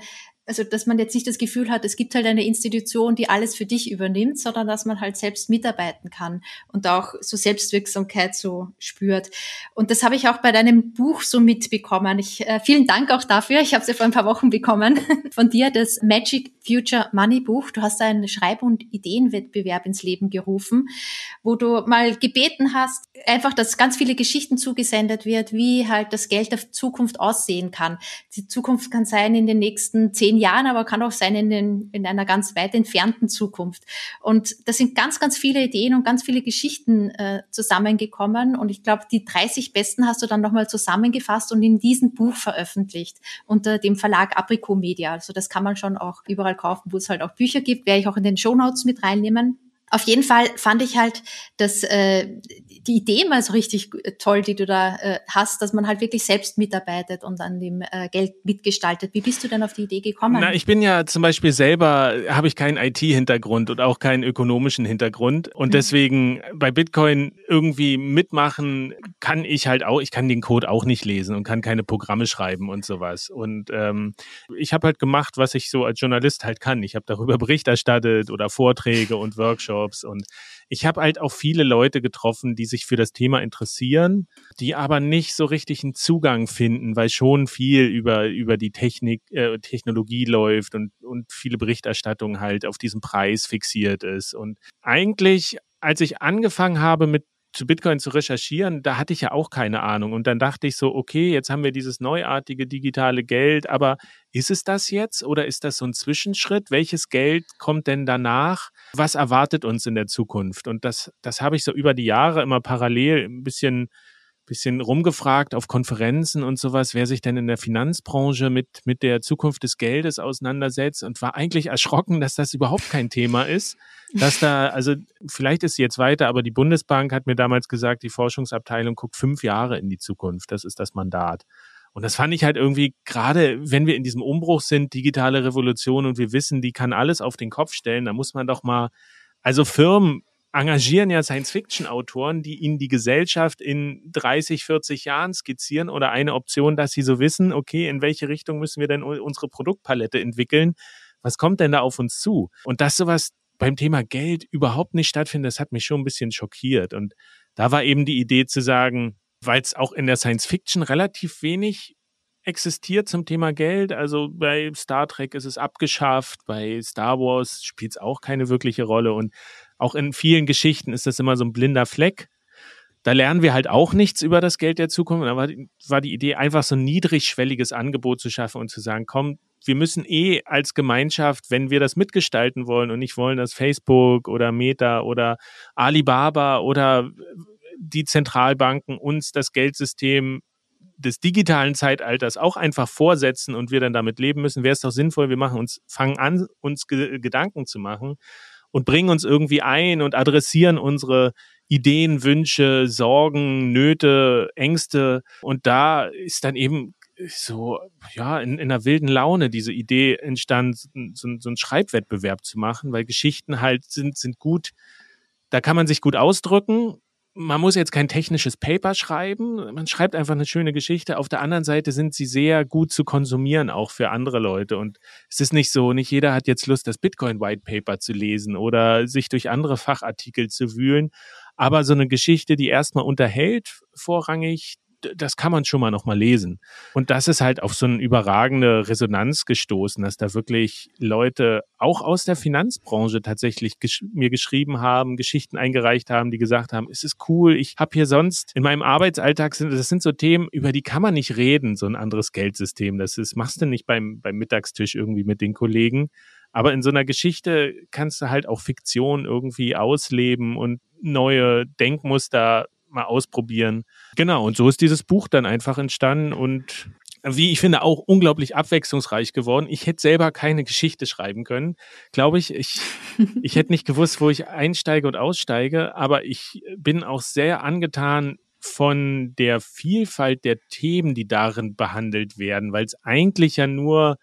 also dass man jetzt nicht das Gefühl hat, es gibt halt eine Institution, die alles für dich übernimmt, sondern dass man halt selbst mitarbeiten kann und auch so Selbstwirksamkeit so spürt. Und das habe ich auch bei deinem Buch so mitbekommen. Ich, äh, vielen Dank auch dafür. Ich habe es ja vor ein paar Wochen bekommen *laughs* von dir, das Magic Future Money Buch. Du hast einen Schreib- und Ideenwettbewerb ins Leben gerufen, wo du mal gebeten hast, einfach, dass ganz viele Geschichten zugesendet wird, wie halt das Geld der Zukunft aussehen kann. Die Zukunft kann sein in den nächsten zehn Jahren, aber kann auch sein in, den, in einer ganz weit entfernten Zukunft. Und da sind ganz, ganz viele Ideen und ganz viele Geschichten äh, zusammengekommen. Und ich glaube, die 30 besten hast du dann nochmal zusammengefasst und in diesem Buch veröffentlicht unter dem Verlag Aprico Media. Also das kann man schon auch überall kaufen, wo es halt auch Bücher gibt. Werde ich auch in den Show Notes mit reinnehmen. Auf jeden Fall fand ich halt, dass äh, die Idee mal so richtig toll, die du da äh, hast, dass man halt wirklich selbst mitarbeitet und an dem äh, Geld mitgestaltet. Wie bist du denn auf die Idee gekommen? Na, ich bin ja zum Beispiel selber, habe ich keinen IT-Hintergrund und auch keinen ökonomischen Hintergrund. Und mhm. deswegen bei Bitcoin irgendwie mitmachen kann ich halt auch, ich kann den Code auch nicht lesen und kann keine Programme schreiben und sowas. Und ähm, ich habe halt gemacht, was ich so als Journalist halt kann. Ich habe darüber *laughs* Bericht erstattet oder Vorträge und Workshops und ich habe halt auch viele Leute getroffen, die sich für das Thema interessieren, die aber nicht so richtig einen Zugang finden, weil schon viel über, über die Technik, äh, Technologie läuft und, und viele Berichterstattung halt auf diesen Preis fixiert ist. Und eigentlich, als ich angefangen habe mit zu Bitcoin zu recherchieren, da hatte ich ja auch keine Ahnung. Und dann dachte ich so, okay, jetzt haben wir dieses neuartige digitale Geld, aber ist es das jetzt oder ist das so ein Zwischenschritt? Welches Geld kommt denn danach? Was erwartet uns in der Zukunft? Und das, das habe ich so über die Jahre immer parallel ein bisschen bisschen rumgefragt auf Konferenzen und sowas, wer sich denn in der Finanzbranche mit, mit der Zukunft des Geldes auseinandersetzt und war eigentlich erschrocken, dass das überhaupt kein Thema ist. Dass da, also vielleicht ist sie jetzt weiter, aber die Bundesbank hat mir damals gesagt, die Forschungsabteilung guckt fünf Jahre in die Zukunft. Das ist das Mandat. Und das fand ich halt irgendwie, gerade wenn wir in diesem Umbruch sind, digitale Revolution und wir wissen, die kann alles auf den Kopf stellen, da muss man doch mal, also Firmen engagieren ja Science-Fiction-Autoren, die ihnen die Gesellschaft in 30, 40 Jahren skizzieren oder eine Option, dass sie so wissen, okay, in welche Richtung müssen wir denn unsere Produktpalette entwickeln? Was kommt denn da auf uns zu? Und dass sowas beim Thema Geld überhaupt nicht stattfindet, das hat mich schon ein bisschen schockiert. Und da war eben die Idee zu sagen, weil es auch in der Science Fiction relativ wenig existiert zum Thema Geld. Also bei Star Trek ist es abgeschafft, bei Star Wars spielt es auch keine wirkliche Rolle und auch in vielen Geschichten ist das immer so ein blinder Fleck. Da lernen wir halt auch nichts über das Geld der Zukunft. Da war, die Idee, einfach so ein niedrigschwelliges Angebot zu schaffen und zu sagen, komm, wir müssen eh als Gemeinschaft, wenn wir das mitgestalten wollen und nicht wollen, dass Facebook oder Meta oder Alibaba oder die Zentralbanken uns das Geldsystem des digitalen Zeitalters auch einfach vorsetzen und wir dann damit leben müssen, wäre es doch sinnvoll, wir machen uns, fangen an, uns ge Gedanken zu machen und bringen uns irgendwie ein und adressieren unsere Ideen, Wünsche, Sorgen, Nöte, Ängste. Und da ist dann eben so, ja, in, in einer wilden Laune diese Idee entstanden, so, so einen Schreibwettbewerb zu machen, weil Geschichten halt sind, sind gut, da kann man sich gut ausdrücken. Man muss jetzt kein technisches Paper schreiben, man schreibt einfach eine schöne Geschichte. Auf der anderen Seite sind sie sehr gut zu konsumieren, auch für andere Leute. Und es ist nicht so, nicht jeder hat jetzt Lust, das Bitcoin White Paper zu lesen oder sich durch andere Fachartikel zu wühlen. Aber so eine Geschichte, die erstmal unterhält, vorrangig, das kann man schon mal noch mal lesen. Und das ist halt auf so eine überragende Resonanz gestoßen, dass da wirklich Leute auch aus der Finanzbranche tatsächlich gesch mir geschrieben haben, Geschichten eingereicht haben, die gesagt haben, es ist cool, ich habe hier sonst in meinem Arbeitsalltag sind das sind so Themen, über die kann man nicht reden, so ein anderes Geldsystem. Das ist machst du nicht beim beim Mittagstisch irgendwie mit den Kollegen. Aber in so einer Geschichte kannst du halt auch Fiktion irgendwie ausleben und neue Denkmuster mal ausprobieren. Genau, und so ist dieses Buch dann einfach entstanden und wie ich finde, auch unglaublich abwechslungsreich geworden. Ich hätte selber keine Geschichte schreiben können, glaube ich. Ich, *laughs* ich hätte nicht gewusst, wo ich einsteige und aussteige, aber ich bin auch sehr angetan von der Vielfalt der Themen, die darin behandelt werden, weil es eigentlich ja nur,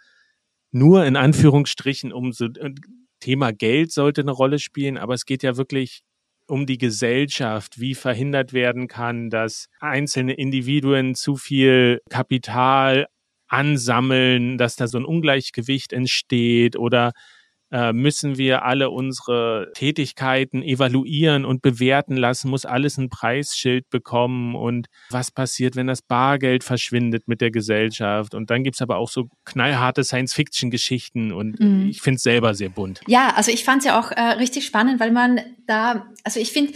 nur in Anführungsstrichen um so äh, Thema Geld sollte eine Rolle spielen, aber es geht ja wirklich um die Gesellschaft, wie verhindert werden kann, dass einzelne Individuen zu viel Kapital ansammeln, dass da so ein Ungleichgewicht entsteht oder äh, müssen wir alle unsere Tätigkeiten evaluieren und bewerten lassen, muss alles ein Preisschild bekommen und was passiert, wenn das Bargeld verschwindet mit der Gesellschaft. Und dann gibt's aber auch so knallharte Science-Fiction-Geschichten und mhm. ich finde es selber sehr bunt. Ja, also ich fand es ja auch äh, richtig spannend, weil man da, also ich finde,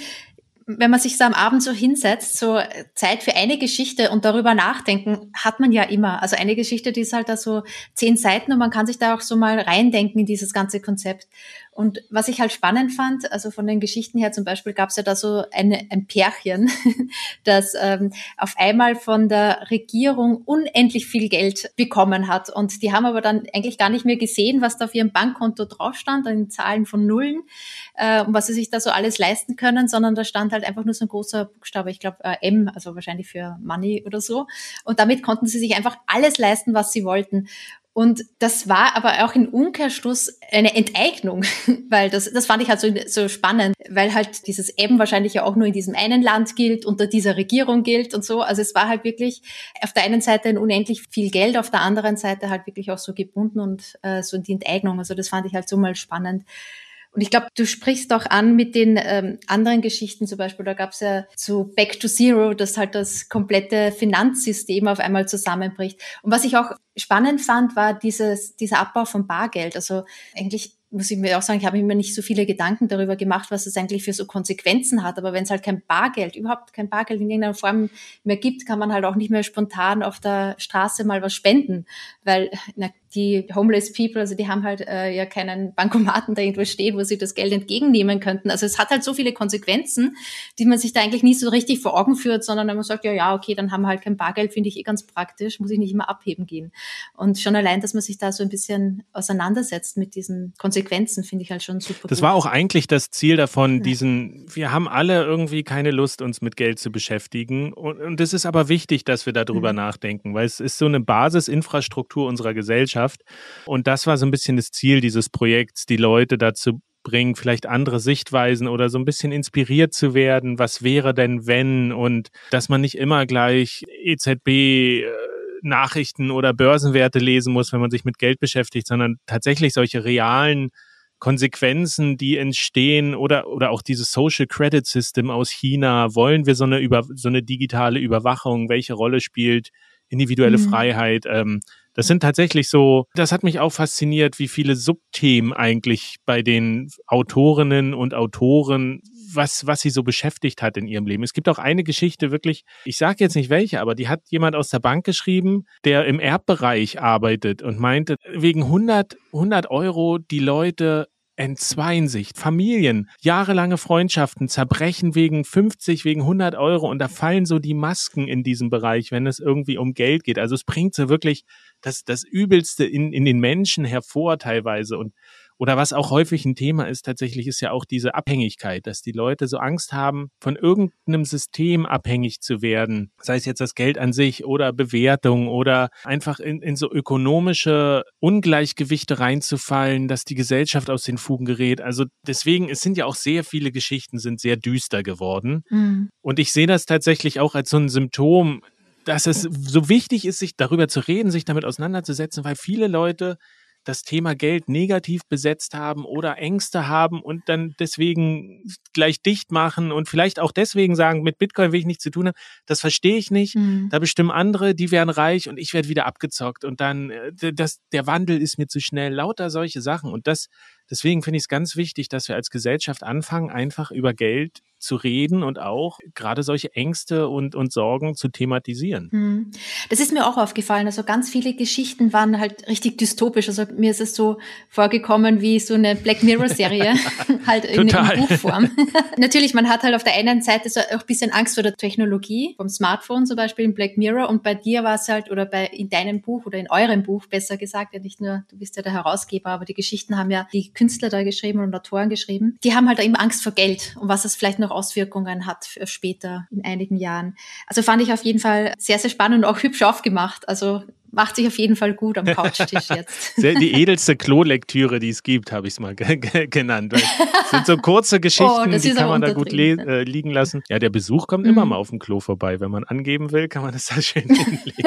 wenn man sich so am Abend so hinsetzt, so Zeit für eine Geschichte und darüber nachdenken, hat man ja immer. Also eine Geschichte, die ist halt da so zehn Seiten und man kann sich da auch so mal reindenken in dieses ganze Konzept. Und was ich halt spannend fand, also von den Geschichten her zum Beispiel gab es ja da so eine, ein Pärchen, *laughs* das ähm, auf einmal von der Regierung unendlich viel Geld bekommen hat. Und die haben aber dann eigentlich gar nicht mehr gesehen, was da auf ihrem Bankkonto drauf stand, an Zahlen von Nullen, äh, und was sie sich da so alles leisten können, sondern da stand halt einfach nur so ein großer Buchstabe, ich glaube äh, M, also wahrscheinlich für Money oder so. Und damit konnten sie sich einfach alles leisten, was sie wollten. Und das war aber auch in Umkehrschluss eine Enteignung, *laughs* weil das, das fand ich halt so, so spannend, weil halt dieses eben wahrscheinlich ja auch nur in diesem einen Land gilt, unter dieser Regierung gilt und so. Also es war halt wirklich auf der einen Seite ein unendlich viel Geld, auf der anderen Seite halt wirklich auch so gebunden und äh, so die Enteignung. Also das fand ich halt so mal spannend. Und ich glaube, du sprichst auch an mit den ähm, anderen Geschichten, zum Beispiel, da gab es ja zu Back to Zero, dass halt das komplette Finanzsystem auf einmal zusammenbricht. Und was ich auch spannend fand, war dieses, dieser Abbau von Bargeld. Also eigentlich muss ich mir auch sagen, ich habe mir nicht so viele Gedanken darüber gemacht, was es eigentlich für so Konsequenzen hat. Aber wenn es halt kein Bargeld, überhaupt kein Bargeld in irgendeiner Form mehr gibt, kann man halt auch nicht mehr spontan auf der Straße mal was spenden, weil na, die Homeless People, also die haben halt äh, ja keinen Bankomaten da irgendwo stehen, wo sie das Geld entgegennehmen könnten. Also es hat halt so viele Konsequenzen, die man sich da eigentlich nicht so richtig vor Augen führt, sondern wenn man sagt, ja, ja, okay, dann haben wir halt kein Bargeld, finde ich eh ganz praktisch, muss ich nicht immer abheben gehen. Und schon allein, dass man sich da so ein bisschen auseinandersetzt mit diesen Konsequenzen, Konsequenzen finde ich halt schon super. Das gut. war auch eigentlich das Ziel davon, ja. diesen, wir haben alle irgendwie keine Lust, uns mit Geld zu beschäftigen. Und es ist aber wichtig, dass wir darüber mhm. nachdenken, weil es ist so eine Basisinfrastruktur unserer Gesellschaft. Und das war so ein bisschen das Ziel dieses Projekts, die Leute dazu bringen, vielleicht andere Sichtweisen oder so ein bisschen inspiriert zu werden. Was wäre denn, wenn? Und dass man nicht immer gleich EZB äh, Nachrichten oder Börsenwerte lesen muss, wenn man sich mit Geld beschäftigt, sondern tatsächlich solche realen Konsequenzen, die entstehen oder, oder auch dieses Social Credit System aus China. Wollen wir so eine, über, so eine digitale Überwachung? Welche Rolle spielt individuelle mhm. Freiheit? Ähm, das sind tatsächlich so, das hat mich auch fasziniert, wie viele Subthemen eigentlich bei den Autorinnen und Autoren was, was sie so beschäftigt hat in ihrem Leben. Es gibt auch eine Geschichte wirklich, ich sage jetzt nicht welche, aber die hat jemand aus der Bank geschrieben, der im Erbbereich arbeitet und meinte, wegen 100, 100 Euro die Leute entzweien sich. Familien, jahrelange Freundschaften zerbrechen wegen 50, wegen 100 Euro und da fallen so die Masken in diesem Bereich, wenn es irgendwie um Geld geht. Also es bringt so wirklich das, das Übelste in, in den Menschen hervor teilweise und oder was auch häufig ein Thema ist, tatsächlich ist ja auch diese Abhängigkeit, dass die Leute so Angst haben, von irgendeinem System abhängig zu werden, sei es jetzt das Geld an sich oder Bewertung oder einfach in, in so ökonomische Ungleichgewichte reinzufallen, dass die Gesellschaft aus den Fugen gerät. Also deswegen, es sind ja auch sehr viele Geschichten, sind sehr düster geworden. Mhm. Und ich sehe das tatsächlich auch als so ein Symptom, dass es so wichtig ist, sich darüber zu reden, sich damit auseinanderzusetzen, weil viele Leute das Thema Geld negativ besetzt haben oder Ängste haben und dann deswegen gleich dicht machen und vielleicht auch deswegen sagen, mit Bitcoin will ich nichts zu tun haben. Das verstehe ich nicht. Mhm. Da bestimmen andere, die werden reich und ich werde wieder abgezockt und dann äh, das, der Wandel ist mir zu schnell. Lauter solche Sachen und das Deswegen finde ich es ganz wichtig, dass wir als Gesellschaft anfangen, einfach über Geld zu reden und auch gerade solche Ängste und, und Sorgen zu thematisieren. Hm. Das ist mir auch aufgefallen. Also ganz viele Geschichten waren halt richtig dystopisch. Also mir ist es so vorgekommen wie so eine Black Mirror-Serie, *laughs* *laughs* halt in, in, Buchform. *laughs* Natürlich, man hat halt auf der einen Seite so auch ein bisschen Angst vor der Technologie, vom Smartphone zum Beispiel in Black Mirror. Und bei dir war es halt, oder bei in deinem Buch oder in eurem Buch besser gesagt, ja nicht nur, du bist ja der Herausgeber, aber die Geschichten haben ja die Künstler da geschrieben und Autoren geschrieben, die haben halt eben Angst vor Geld und was es vielleicht noch Auswirkungen hat für später in einigen Jahren. Also fand ich auf jeden Fall sehr, sehr spannend und auch hübsch aufgemacht. Also macht sich auf jeden Fall gut am Couchtisch *laughs* jetzt. die edelste Klolektüre, die es gibt, habe ich es mal genannt. Das sind so kurze *laughs* Geschichten, oh, die kann man da gut äh, liegen lassen. Ja, der Besuch kommt mhm. immer mal auf dem Klo vorbei. Wenn man angeben will, kann man das da schön *laughs* hinlegen.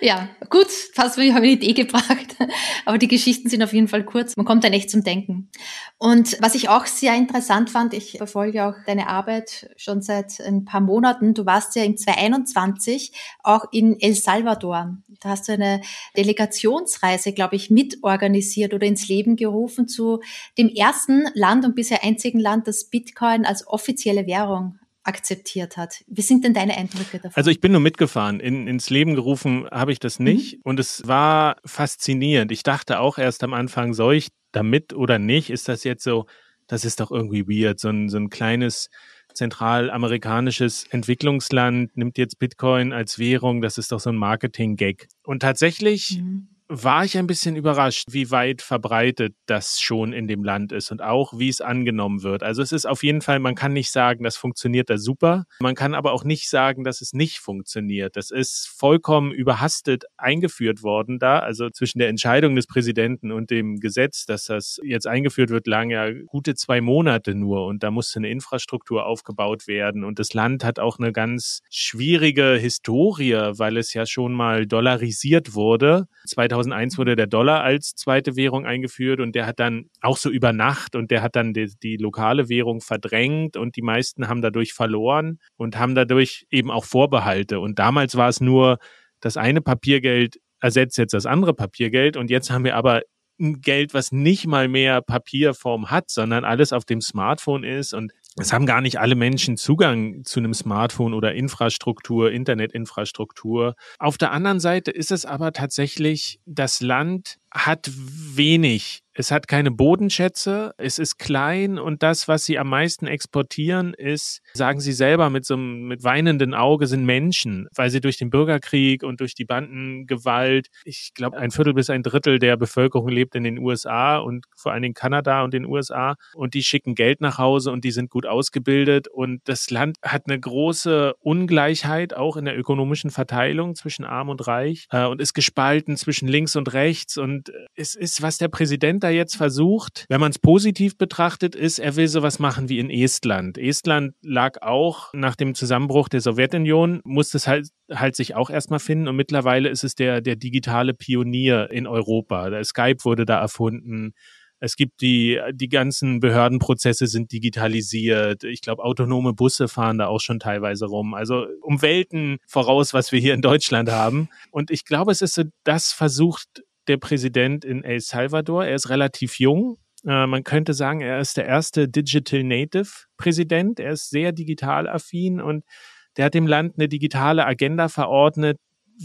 ja, gut, fast habe ich eine Idee gebracht. Aber die Geschichten sind auf jeden Fall kurz. Man kommt dann echt zum Denken. Und was ich auch sehr interessant fand, ich verfolge auch deine Arbeit schon seit ein paar Monaten. Du warst ja im 2021 auch in El Salvador Sektoren. Da hast du eine Delegationsreise, glaube ich, mitorganisiert oder ins Leben gerufen zu dem ersten Land und bisher einzigen Land, das Bitcoin als offizielle Währung akzeptiert hat. Wie sind denn deine Eindrücke davon? Also ich bin nur mitgefahren. In, ins Leben gerufen habe ich das nicht. Mhm. Und es war faszinierend. Ich dachte auch erst am Anfang, soll ich damit oder nicht? Ist das jetzt so, das ist doch irgendwie weird, so ein, so ein kleines zentralamerikanisches Entwicklungsland nimmt jetzt Bitcoin als Währung. Das ist doch so ein Marketing-Gag. Und tatsächlich mhm war ich ein bisschen überrascht, wie weit verbreitet das schon in dem Land ist und auch wie es angenommen wird. Also es ist auf jeden Fall, man kann nicht sagen, das funktioniert da super. Man kann aber auch nicht sagen, dass es nicht funktioniert. Das ist vollkommen überhastet eingeführt worden da. Also zwischen der Entscheidung des Präsidenten und dem Gesetz, dass das jetzt eingeführt wird, lagen ja gute zwei Monate nur und da musste eine Infrastruktur aufgebaut werden und das Land hat auch eine ganz schwierige Historie, weil es ja schon mal dollarisiert wurde. 2000 2001 wurde der Dollar als zweite Währung eingeführt und der hat dann auch so über Nacht und der hat dann die, die lokale Währung verdrängt und die meisten haben dadurch verloren und haben dadurch eben auch Vorbehalte. Und damals war es nur, das eine Papiergeld ersetzt jetzt das andere Papiergeld und jetzt haben wir aber ein Geld, was nicht mal mehr Papierform hat, sondern alles auf dem Smartphone ist und es haben gar nicht alle Menschen Zugang zu einem Smartphone oder Infrastruktur, Internetinfrastruktur. Auf der anderen Seite ist es aber tatsächlich, das Land hat wenig Es hat keine Bodenschätze, es ist klein und das, was sie am meisten exportieren, ist, sagen sie selber mit so einem mit weinenden Auge, sind Menschen, weil sie durch den Bürgerkrieg und durch die Bandengewalt, ich glaube, ein Viertel bis ein Drittel der Bevölkerung lebt in den USA und vor allen Dingen Kanada und den USA und die schicken Geld nach Hause und die sind gut ausgebildet und das Land hat eine große Ungleichheit auch in der ökonomischen Verteilung zwischen Arm und Reich äh, und ist gespalten zwischen links und rechts und es ist, was der Präsident da jetzt versucht, wenn man es positiv betrachtet, ist, er will sowas machen wie in Estland. Estland lag auch nach dem Zusammenbruch der Sowjetunion, musste es halt, halt sich auch erstmal finden und mittlerweile ist es der, der digitale Pionier in Europa. Der Skype wurde da erfunden. Es gibt die, die ganzen Behördenprozesse sind digitalisiert. Ich glaube, autonome Busse fahren da auch schon teilweise rum. Also um Welten voraus, was wir hier in Deutschland haben. Und ich glaube, es ist so, das versucht der Präsident in El Salvador. Er ist relativ jung. Äh, man könnte sagen, er ist der erste Digital Native Präsident. Er ist sehr digital affin und der hat dem Land eine digitale Agenda verordnet,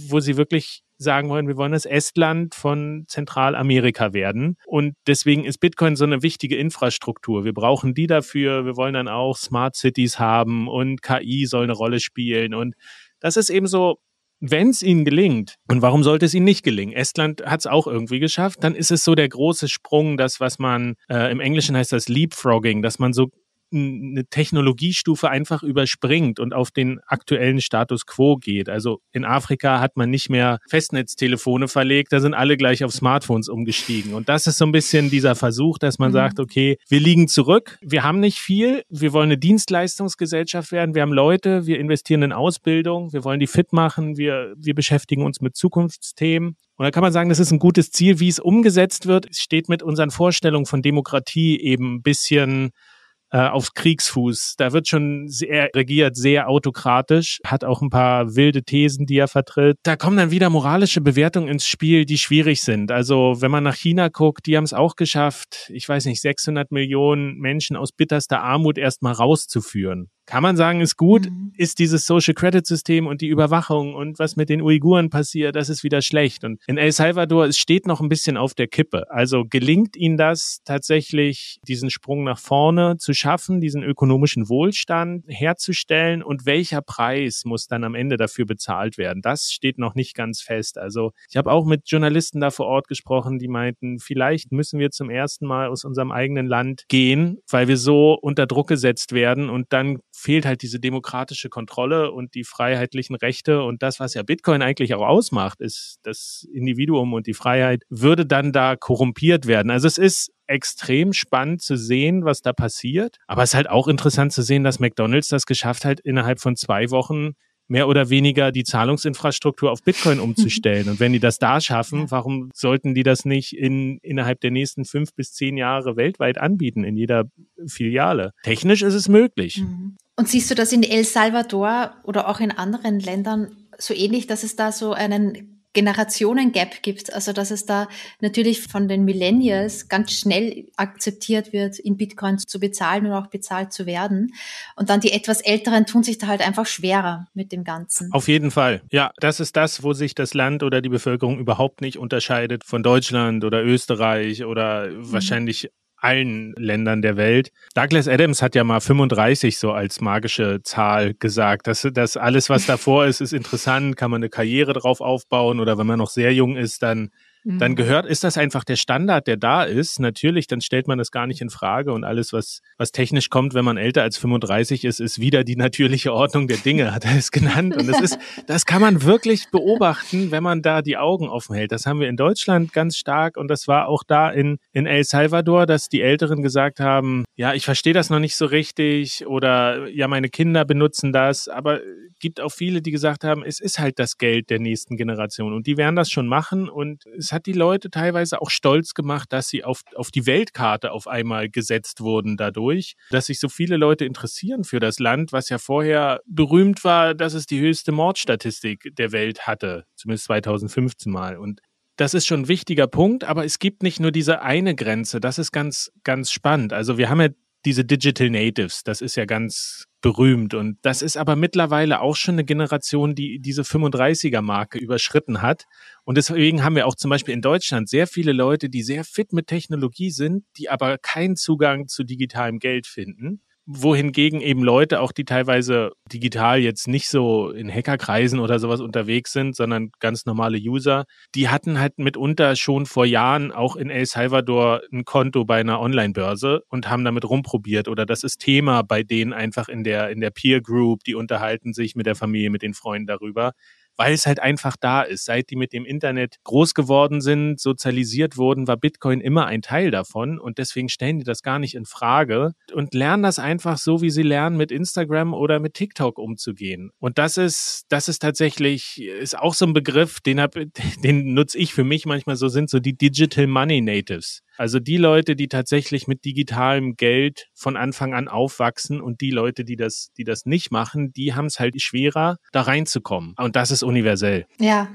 wo sie wirklich sagen wollen, wir wollen das Estland von Zentralamerika werden. Und deswegen ist Bitcoin so eine wichtige Infrastruktur. Wir brauchen die dafür. Wir wollen dann auch Smart Cities haben und KI soll eine Rolle spielen. Und das ist eben so wenn es ihnen gelingt, und warum sollte es ihnen nicht gelingen? Estland hat es auch irgendwie geschafft, dann ist es so der große Sprung, das, was man äh, im Englischen heißt das Leapfrogging, dass man so eine Technologiestufe einfach überspringt und auf den aktuellen Status quo geht. Also in Afrika hat man nicht mehr Festnetztelefone verlegt, da sind alle gleich auf Smartphones umgestiegen. Und das ist so ein bisschen dieser Versuch, dass man mhm. sagt, okay, wir liegen zurück, wir haben nicht viel, wir wollen eine Dienstleistungsgesellschaft werden, wir haben Leute, wir investieren in Ausbildung, wir wollen die fit machen, wir, wir beschäftigen uns mit Zukunftsthemen. Und da kann man sagen, das ist ein gutes Ziel. Wie es umgesetzt wird, steht mit unseren Vorstellungen von Demokratie eben ein bisschen äh, auf Kriegsfuß. Da wird schon sehr regiert, sehr autokratisch, hat auch ein paar wilde Thesen, die er vertritt. Da kommen dann wieder moralische Bewertungen ins Spiel, die schwierig sind. Also wenn man nach China guckt, die haben es auch geschafft, ich weiß nicht, 600 Millionen Menschen aus bitterster Armut erstmal rauszuführen kann man sagen, ist gut, mhm. ist dieses Social Credit System und die Überwachung und was mit den Uiguren passiert, das ist wieder schlecht. Und in El Salvador, es steht noch ein bisschen auf der Kippe. Also gelingt ihnen das tatsächlich, diesen Sprung nach vorne zu schaffen, diesen ökonomischen Wohlstand herzustellen und welcher Preis muss dann am Ende dafür bezahlt werden? Das steht noch nicht ganz fest. Also ich habe auch mit Journalisten da vor Ort gesprochen, die meinten, vielleicht müssen wir zum ersten Mal aus unserem eigenen Land gehen, weil wir so unter Druck gesetzt werden und dann fehlt halt diese demokratische Kontrolle und die freiheitlichen Rechte und das, was ja Bitcoin eigentlich auch ausmacht, ist das Individuum und die Freiheit, würde dann da korrumpiert werden. Also es ist extrem spannend zu sehen, was da passiert. Aber es ist halt auch interessant zu sehen, dass McDonald's das geschafft hat, innerhalb von zwei Wochen mehr oder weniger die Zahlungsinfrastruktur auf Bitcoin *laughs* umzustellen. Und wenn die das da schaffen, warum sollten die das nicht in, innerhalb der nächsten fünf bis zehn Jahre weltweit anbieten, in jeder Filiale? Technisch ist es möglich. Mhm. Und siehst du das in El Salvador oder auch in anderen Ländern so ähnlich, dass es da so einen Generationen-Gap gibt. Also dass es da natürlich von den Millennials ganz schnell akzeptiert wird, in Bitcoins zu bezahlen und auch bezahlt zu werden. Und dann die etwas Älteren tun sich da halt einfach schwerer mit dem Ganzen. Auf jeden Fall. Ja, das ist das, wo sich das Land oder die Bevölkerung überhaupt nicht unterscheidet von Deutschland oder Österreich oder mhm. wahrscheinlich allen Ländern der Welt. Douglas Adams hat ja mal 35 so als magische Zahl gesagt. dass das alles, was davor ist, ist interessant, kann man eine Karriere drauf aufbauen oder wenn man noch sehr jung ist, dann dann mhm. gehört, ist das einfach der Standard, der da ist. Natürlich, dann stellt man das gar nicht in Frage und alles, was, was technisch kommt, wenn man älter als 35 ist, ist wieder die natürliche Ordnung der Dinge, hat er es genannt. Und das ist, *laughs* das kann man wirklich beobachten, wenn man da die Augen offen hält. Das haben wir in Deutschland ganz stark und das war auch da in, in El Salvador, dass die Älteren gesagt haben, ja, ich verstehe das noch nicht so richtig oder ja, meine Kinder benutzen das, aber gibt auch viele, die gesagt haben, es ist halt das Geld der nächsten Generation und die werden das schon machen und es hat die Leute teilweise auch stolz gemacht, dass sie auf, auf die Weltkarte auf einmal gesetzt wurden dadurch, dass sich so viele Leute interessieren für das Land, was ja vorher berühmt war, dass es die höchste Mordstatistik der Welt hatte, zumindest 2015 mal. Und das ist schon ein wichtiger Punkt, aber es gibt nicht nur diese eine Grenze. Das ist ganz, ganz spannend. Also wir haben ja diese Digital Natives, das ist ja ganz berühmt. Und das ist aber mittlerweile auch schon eine Generation, die diese 35er-Marke überschritten hat. Und deswegen haben wir auch zum Beispiel in Deutschland sehr viele Leute, die sehr fit mit Technologie sind, die aber keinen Zugang zu digitalem Geld finden wohingegen eben Leute, auch die teilweise digital jetzt nicht so in Hackerkreisen oder sowas unterwegs sind, sondern ganz normale User, die hatten halt mitunter schon vor Jahren auch in El Salvador ein Konto bei einer Online-Börse und haben damit rumprobiert. Oder das ist Thema bei denen einfach in der, in der Peer Group, die unterhalten sich mit der Familie, mit den Freunden darüber weil es halt einfach da ist. Seit die mit dem Internet groß geworden sind, sozialisiert wurden, war Bitcoin immer ein Teil davon und deswegen stellen die das gar nicht in Frage und lernen das einfach so, wie sie lernen, mit Instagram oder mit TikTok umzugehen. Und das ist, das ist tatsächlich, ist auch so ein Begriff, den hab, *laughs* den nutze ich für mich manchmal so, sind so die Digital Money Natives. Also die Leute, die tatsächlich mit digitalem Geld von Anfang an aufwachsen und die Leute, die das, die das nicht machen, die haben es halt schwerer, da reinzukommen. Und das ist universell. Ja.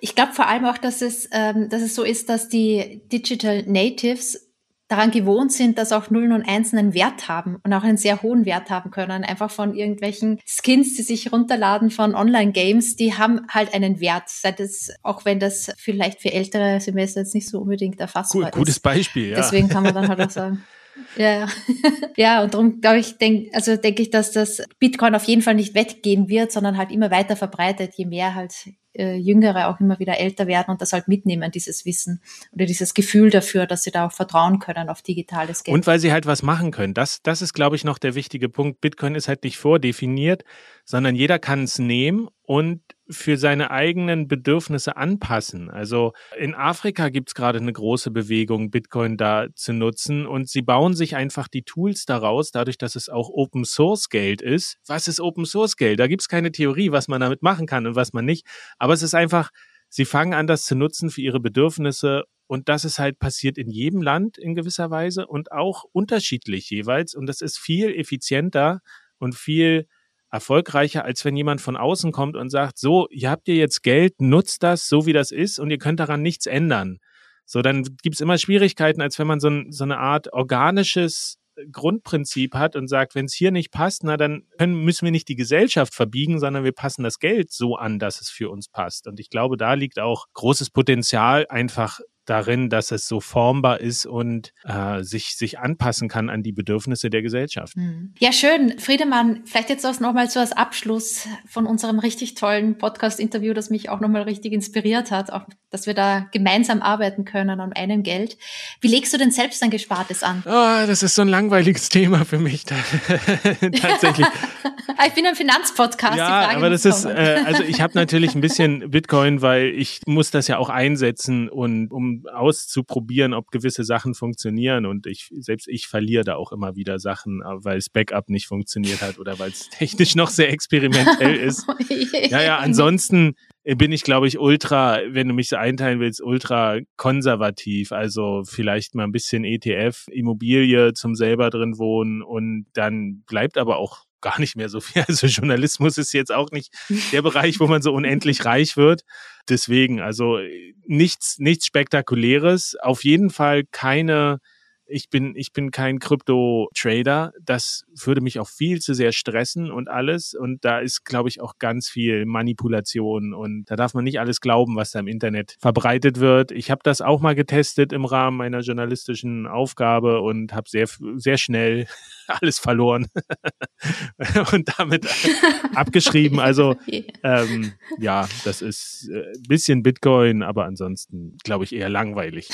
Ich glaube vor allem auch, dass es, ähm, dass es so ist, dass die Digital Natives daran gewohnt sind, dass auch Nullen und Einsen einen Wert haben und auch einen sehr hohen Wert haben können. Einfach von irgendwelchen Skins, die sich runterladen von Online-Games, die haben halt einen Wert. Seit es, auch wenn das vielleicht für ältere Semester jetzt nicht so unbedingt erfassbar cool, ist. Gutes Beispiel, ja. Deswegen kann man dann halt auch sagen. *laughs* Ja, ja. *laughs* ja, und darum glaube ich, denk, also denke ich, dass das Bitcoin auf jeden Fall nicht weggehen wird, sondern halt immer weiter verbreitet, je mehr halt äh, Jüngere auch immer wieder älter werden und das halt mitnehmen, dieses Wissen oder dieses Gefühl dafür, dass sie da auch vertrauen können auf digitales Geld. Und weil sie halt was machen können. Das, das ist, glaube ich, noch der wichtige Punkt. Bitcoin ist halt nicht vordefiniert, sondern jeder kann es nehmen und für seine eigenen Bedürfnisse anpassen. Also in Afrika gibt es gerade eine große Bewegung, Bitcoin da zu nutzen und sie bauen sich einfach die Tools daraus, dadurch, dass es auch Open Source Geld ist. Was ist Open Source Geld? Da gibt es keine Theorie, was man damit machen kann und was man nicht. Aber es ist einfach, sie fangen an, das zu nutzen für ihre Bedürfnisse und das ist halt passiert in jedem Land in gewisser Weise und auch unterschiedlich jeweils. Und das ist viel effizienter und viel erfolgreicher, als wenn jemand von außen kommt und sagt, so, ihr habt ihr jetzt Geld, nutzt das so, wie das ist und ihr könnt daran nichts ändern. So, dann gibt's immer Schwierigkeiten, als wenn man so, so eine Art organisches Grundprinzip hat und sagt, wenn es hier nicht passt, na dann können, müssen wir nicht die Gesellschaft verbiegen, sondern wir passen das Geld so an, dass es für uns passt. Und ich glaube, da liegt auch großes Potenzial, einfach darin, dass es so formbar ist und äh, sich, sich anpassen kann an die Bedürfnisse der Gesellschaft. Hm. Ja, schön. Friedemann, vielleicht jetzt auch nochmal so als Abschluss von unserem richtig tollen Podcast-Interview, das mich auch nochmal richtig inspiriert hat, auch, dass wir da gemeinsam arbeiten können an einem Geld. Wie legst du denn selbst dein Gespartes an? Oh, das ist so ein langweiliges Thema für mich. *laughs* Tatsächlich. *laughs* ich bin ein Finanzpodcast. Ja, aber das ist, äh, also ich habe natürlich ein bisschen *laughs* Bitcoin, weil ich muss das ja auch einsetzen und um auszuprobieren, ob gewisse Sachen funktionieren. Und ich, selbst ich verliere da auch immer wieder Sachen, äh, weil es Backup nicht funktioniert hat oder weil es *laughs* technisch noch sehr experimentell ist. *laughs* ja, ja, ansonsten bin ich, glaube ich, ultra, wenn du mich so einteilen willst, ultra konservativ. Also vielleicht mal ein bisschen ETF, Immobilie zum selber drin wohnen und dann bleibt aber auch gar nicht mehr so viel. *laughs* Also Journalismus ist jetzt auch nicht der Bereich, wo man so unendlich reich wird. Deswegen, also nichts, nichts Spektakuläres. Auf jeden Fall keine ich bin, ich bin kein Krypto-Trader. Das würde mich auch viel zu sehr stressen und alles. Und da ist, glaube ich, auch ganz viel Manipulation. Und da darf man nicht alles glauben, was da im Internet verbreitet wird. Ich habe das auch mal getestet im Rahmen meiner journalistischen Aufgabe und habe sehr, sehr schnell *laughs* alles verloren *laughs* und damit *laughs* abgeschrieben. Also ähm, ja, das ist ein äh, bisschen Bitcoin, aber ansonsten glaube ich eher langweilig.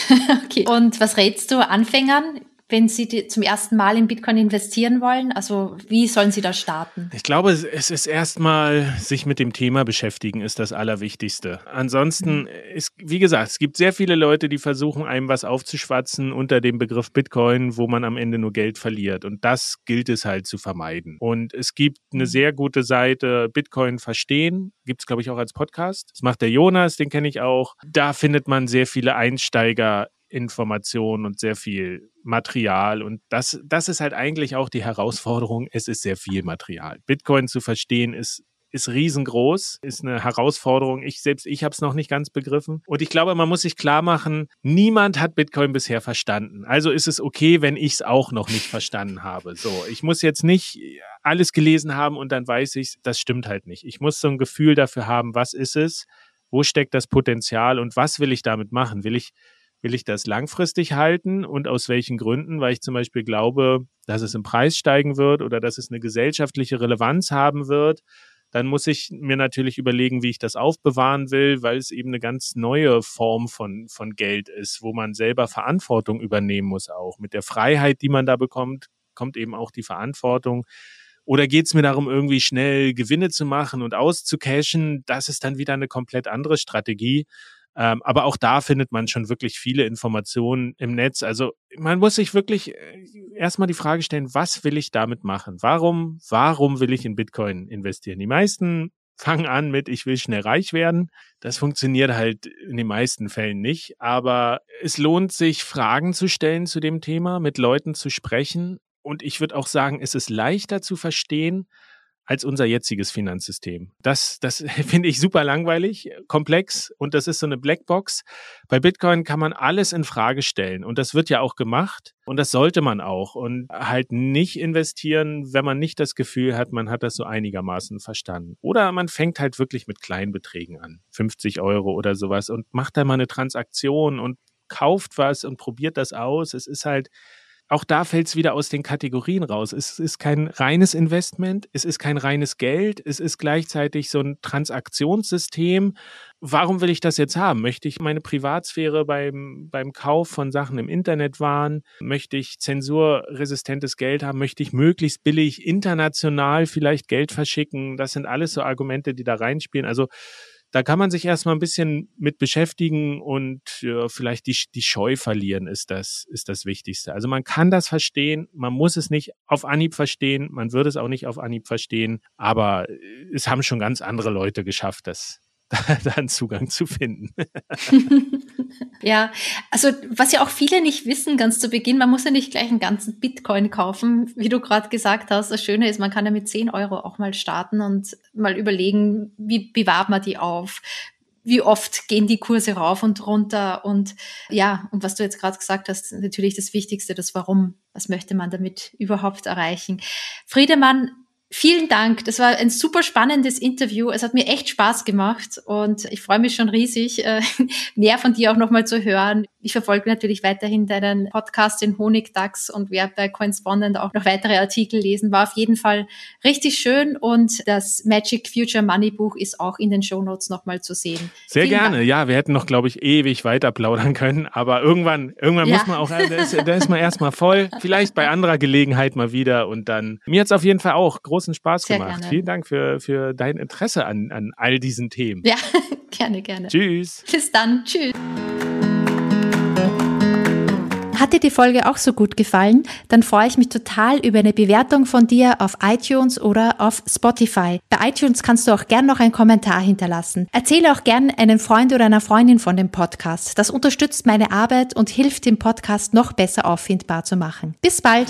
okay. Und was rätst du Anfängern? Wenn Sie zum ersten Mal in Bitcoin investieren wollen? Also wie sollen Sie da starten? Ich glaube, es ist erstmal sich mit dem Thema beschäftigen, ist das Allerwichtigste. Ansonsten ist, wie gesagt, es gibt sehr viele Leute, die versuchen, einem was aufzuschwatzen unter dem Begriff Bitcoin, wo man am Ende nur Geld verliert. Und das gilt es halt zu vermeiden. Und es gibt eine mhm. sehr gute Seite, Bitcoin verstehen, gibt es, glaube ich, auch als Podcast. Das macht der Jonas, den kenne ich auch. Da findet man sehr viele Einsteiger Informationen und sehr viel Material. Und das, das ist halt eigentlich auch die Herausforderung. Es ist sehr viel Material. Bitcoin zu verstehen ist ist riesengroß, ist eine Herausforderung. Ich selbst, ich habe es noch nicht ganz begriffen. Und ich glaube, man muss sich klar machen, niemand hat Bitcoin bisher verstanden. Also ist es okay, wenn ich es auch noch nicht verstanden habe. So, ich muss jetzt nicht alles gelesen haben und dann weiß ich, das stimmt halt nicht. Ich muss so ein Gefühl dafür haben, was ist es, wo steckt das Potenzial und was will ich damit machen? Will ich Will ich das langfristig halten und aus welchen Gründen? Weil ich zum Beispiel glaube, dass es im Preis steigen wird oder dass es eine gesellschaftliche Relevanz haben wird. Dann muss ich mir natürlich überlegen, wie ich das aufbewahren will, weil es eben eine ganz neue Form von, von Geld ist, wo man selber Verantwortung übernehmen muss auch. Mit der Freiheit, die man da bekommt, kommt eben auch die Verantwortung. Oder geht es mir darum, irgendwie schnell Gewinne zu machen und auszucashen? Das ist dann wieder eine komplett andere Strategie. Ähm, aber auch da findet man schon wirklich viele Informationen im Netz. Also man muss sich wirklich äh, erstmal die Frage stellen, was will ich damit machen? Warum, warum will ich in Bitcoin investieren? Die meisten fangen an mit, ich will schnell reich werden. Das funktioniert halt in den meisten Fällen nicht. Aber es lohnt sich, Fragen zu stellen zu dem Thema, mit Leuten zu sprechen. Und ich würde auch sagen, es ist leichter zu verstehen, als unser jetziges Finanzsystem. Das, das *laughs* finde ich super langweilig, komplex und das ist so eine Blackbox. Bei Bitcoin kann man alles in Frage stellen und das wird ja auch gemacht und das sollte man auch und halt nicht investieren, wenn man nicht das Gefühl hat, man hat das so einigermaßen verstanden. Oder man fängt halt wirklich mit kleinen Beträgen an, 50 Euro oder sowas und macht da mal eine Transaktion und kauft was und probiert das aus. Es ist halt auch da fällt es wieder aus den Kategorien raus. Es ist kein reines Investment, es ist kein reines Geld, es ist gleichzeitig so ein Transaktionssystem. Warum will ich das jetzt haben? Möchte ich meine Privatsphäre beim, beim Kauf von Sachen im Internet wahren? Möchte ich zensurresistentes Geld haben? Möchte ich möglichst billig international vielleicht Geld verschicken? Das sind alles so Argumente, die da reinspielen. Also da kann man sich erstmal ein bisschen mit beschäftigen und ja, vielleicht die, die Scheu verlieren ist das, ist das Wichtigste. Also man kann das verstehen, man muss es nicht auf Anhieb verstehen, man würde es auch nicht auf Anhieb verstehen, aber es haben schon ganz andere Leute geschafft, das, *laughs* da einen Zugang zu finden. *laughs* ja, also was ja auch viele nicht wissen, ganz zu Beginn, man muss ja nicht gleich einen ganzen Bitcoin kaufen, wie du gerade gesagt hast. Das Schöne ist, man kann ja mit 10 Euro auch mal starten und mal überlegen, wie bewahrt man die auf, wie oft gehen die Kurse rauf und runter und ja, und was du jetzt gerade gesagt hast, natürlich das Wichtigste, das Warum, was möchte man damit überhaupt erreichen. Friedemann, Vielen Dank. Das war ein super spannendes Interview. Es hat mir echt Spaß gemacht und ich freue mich schon riesig, äh, *laughs* mehr von dir auch nochmal zu hören. Ich verfolge natürlich weiterhin deinen Podcast in Honigdachs und werde bei Correspondent auch noch weitere Artikel lesen. War auf jeden Fall richtig schön und das Magic Future Money Buch ist auch in den Show Notes nochmal zu sehen. Sehr Vielen gerne. Dank. Ja, wir hätten noch, glaube ich, ewig weiter plaudern können, aber irgendwann, irgendwann ja. muss man auch, da ist, da ist man erstmal voll. Vielleicht bei anderer Gelegenheit mal wieder und dann. Mir hat es auf jeden Fall auch groß großen Spaß Sehr gemacht. Gerne. Vielen Dank für, für dein Interesse an, an all diesen Themen. Ja, *laughs* gerne, gerne. Tschüss. Bis dann. Tschüss. Hat dir die Folge auch so gut gefallen? Dann freue ich mich total über eine Bewertung von dir auf iTunes oder auf Spotify. Bei iTunes kannst du auch gern noch einen Kommentar hinterlassen. Erzähle auch gern einen Freund oder einer Freundin von dem Podcast. Das unterstützt meine Arbeit und hilft dem Podcast noch besser auffindbar zu machen. Bis bald!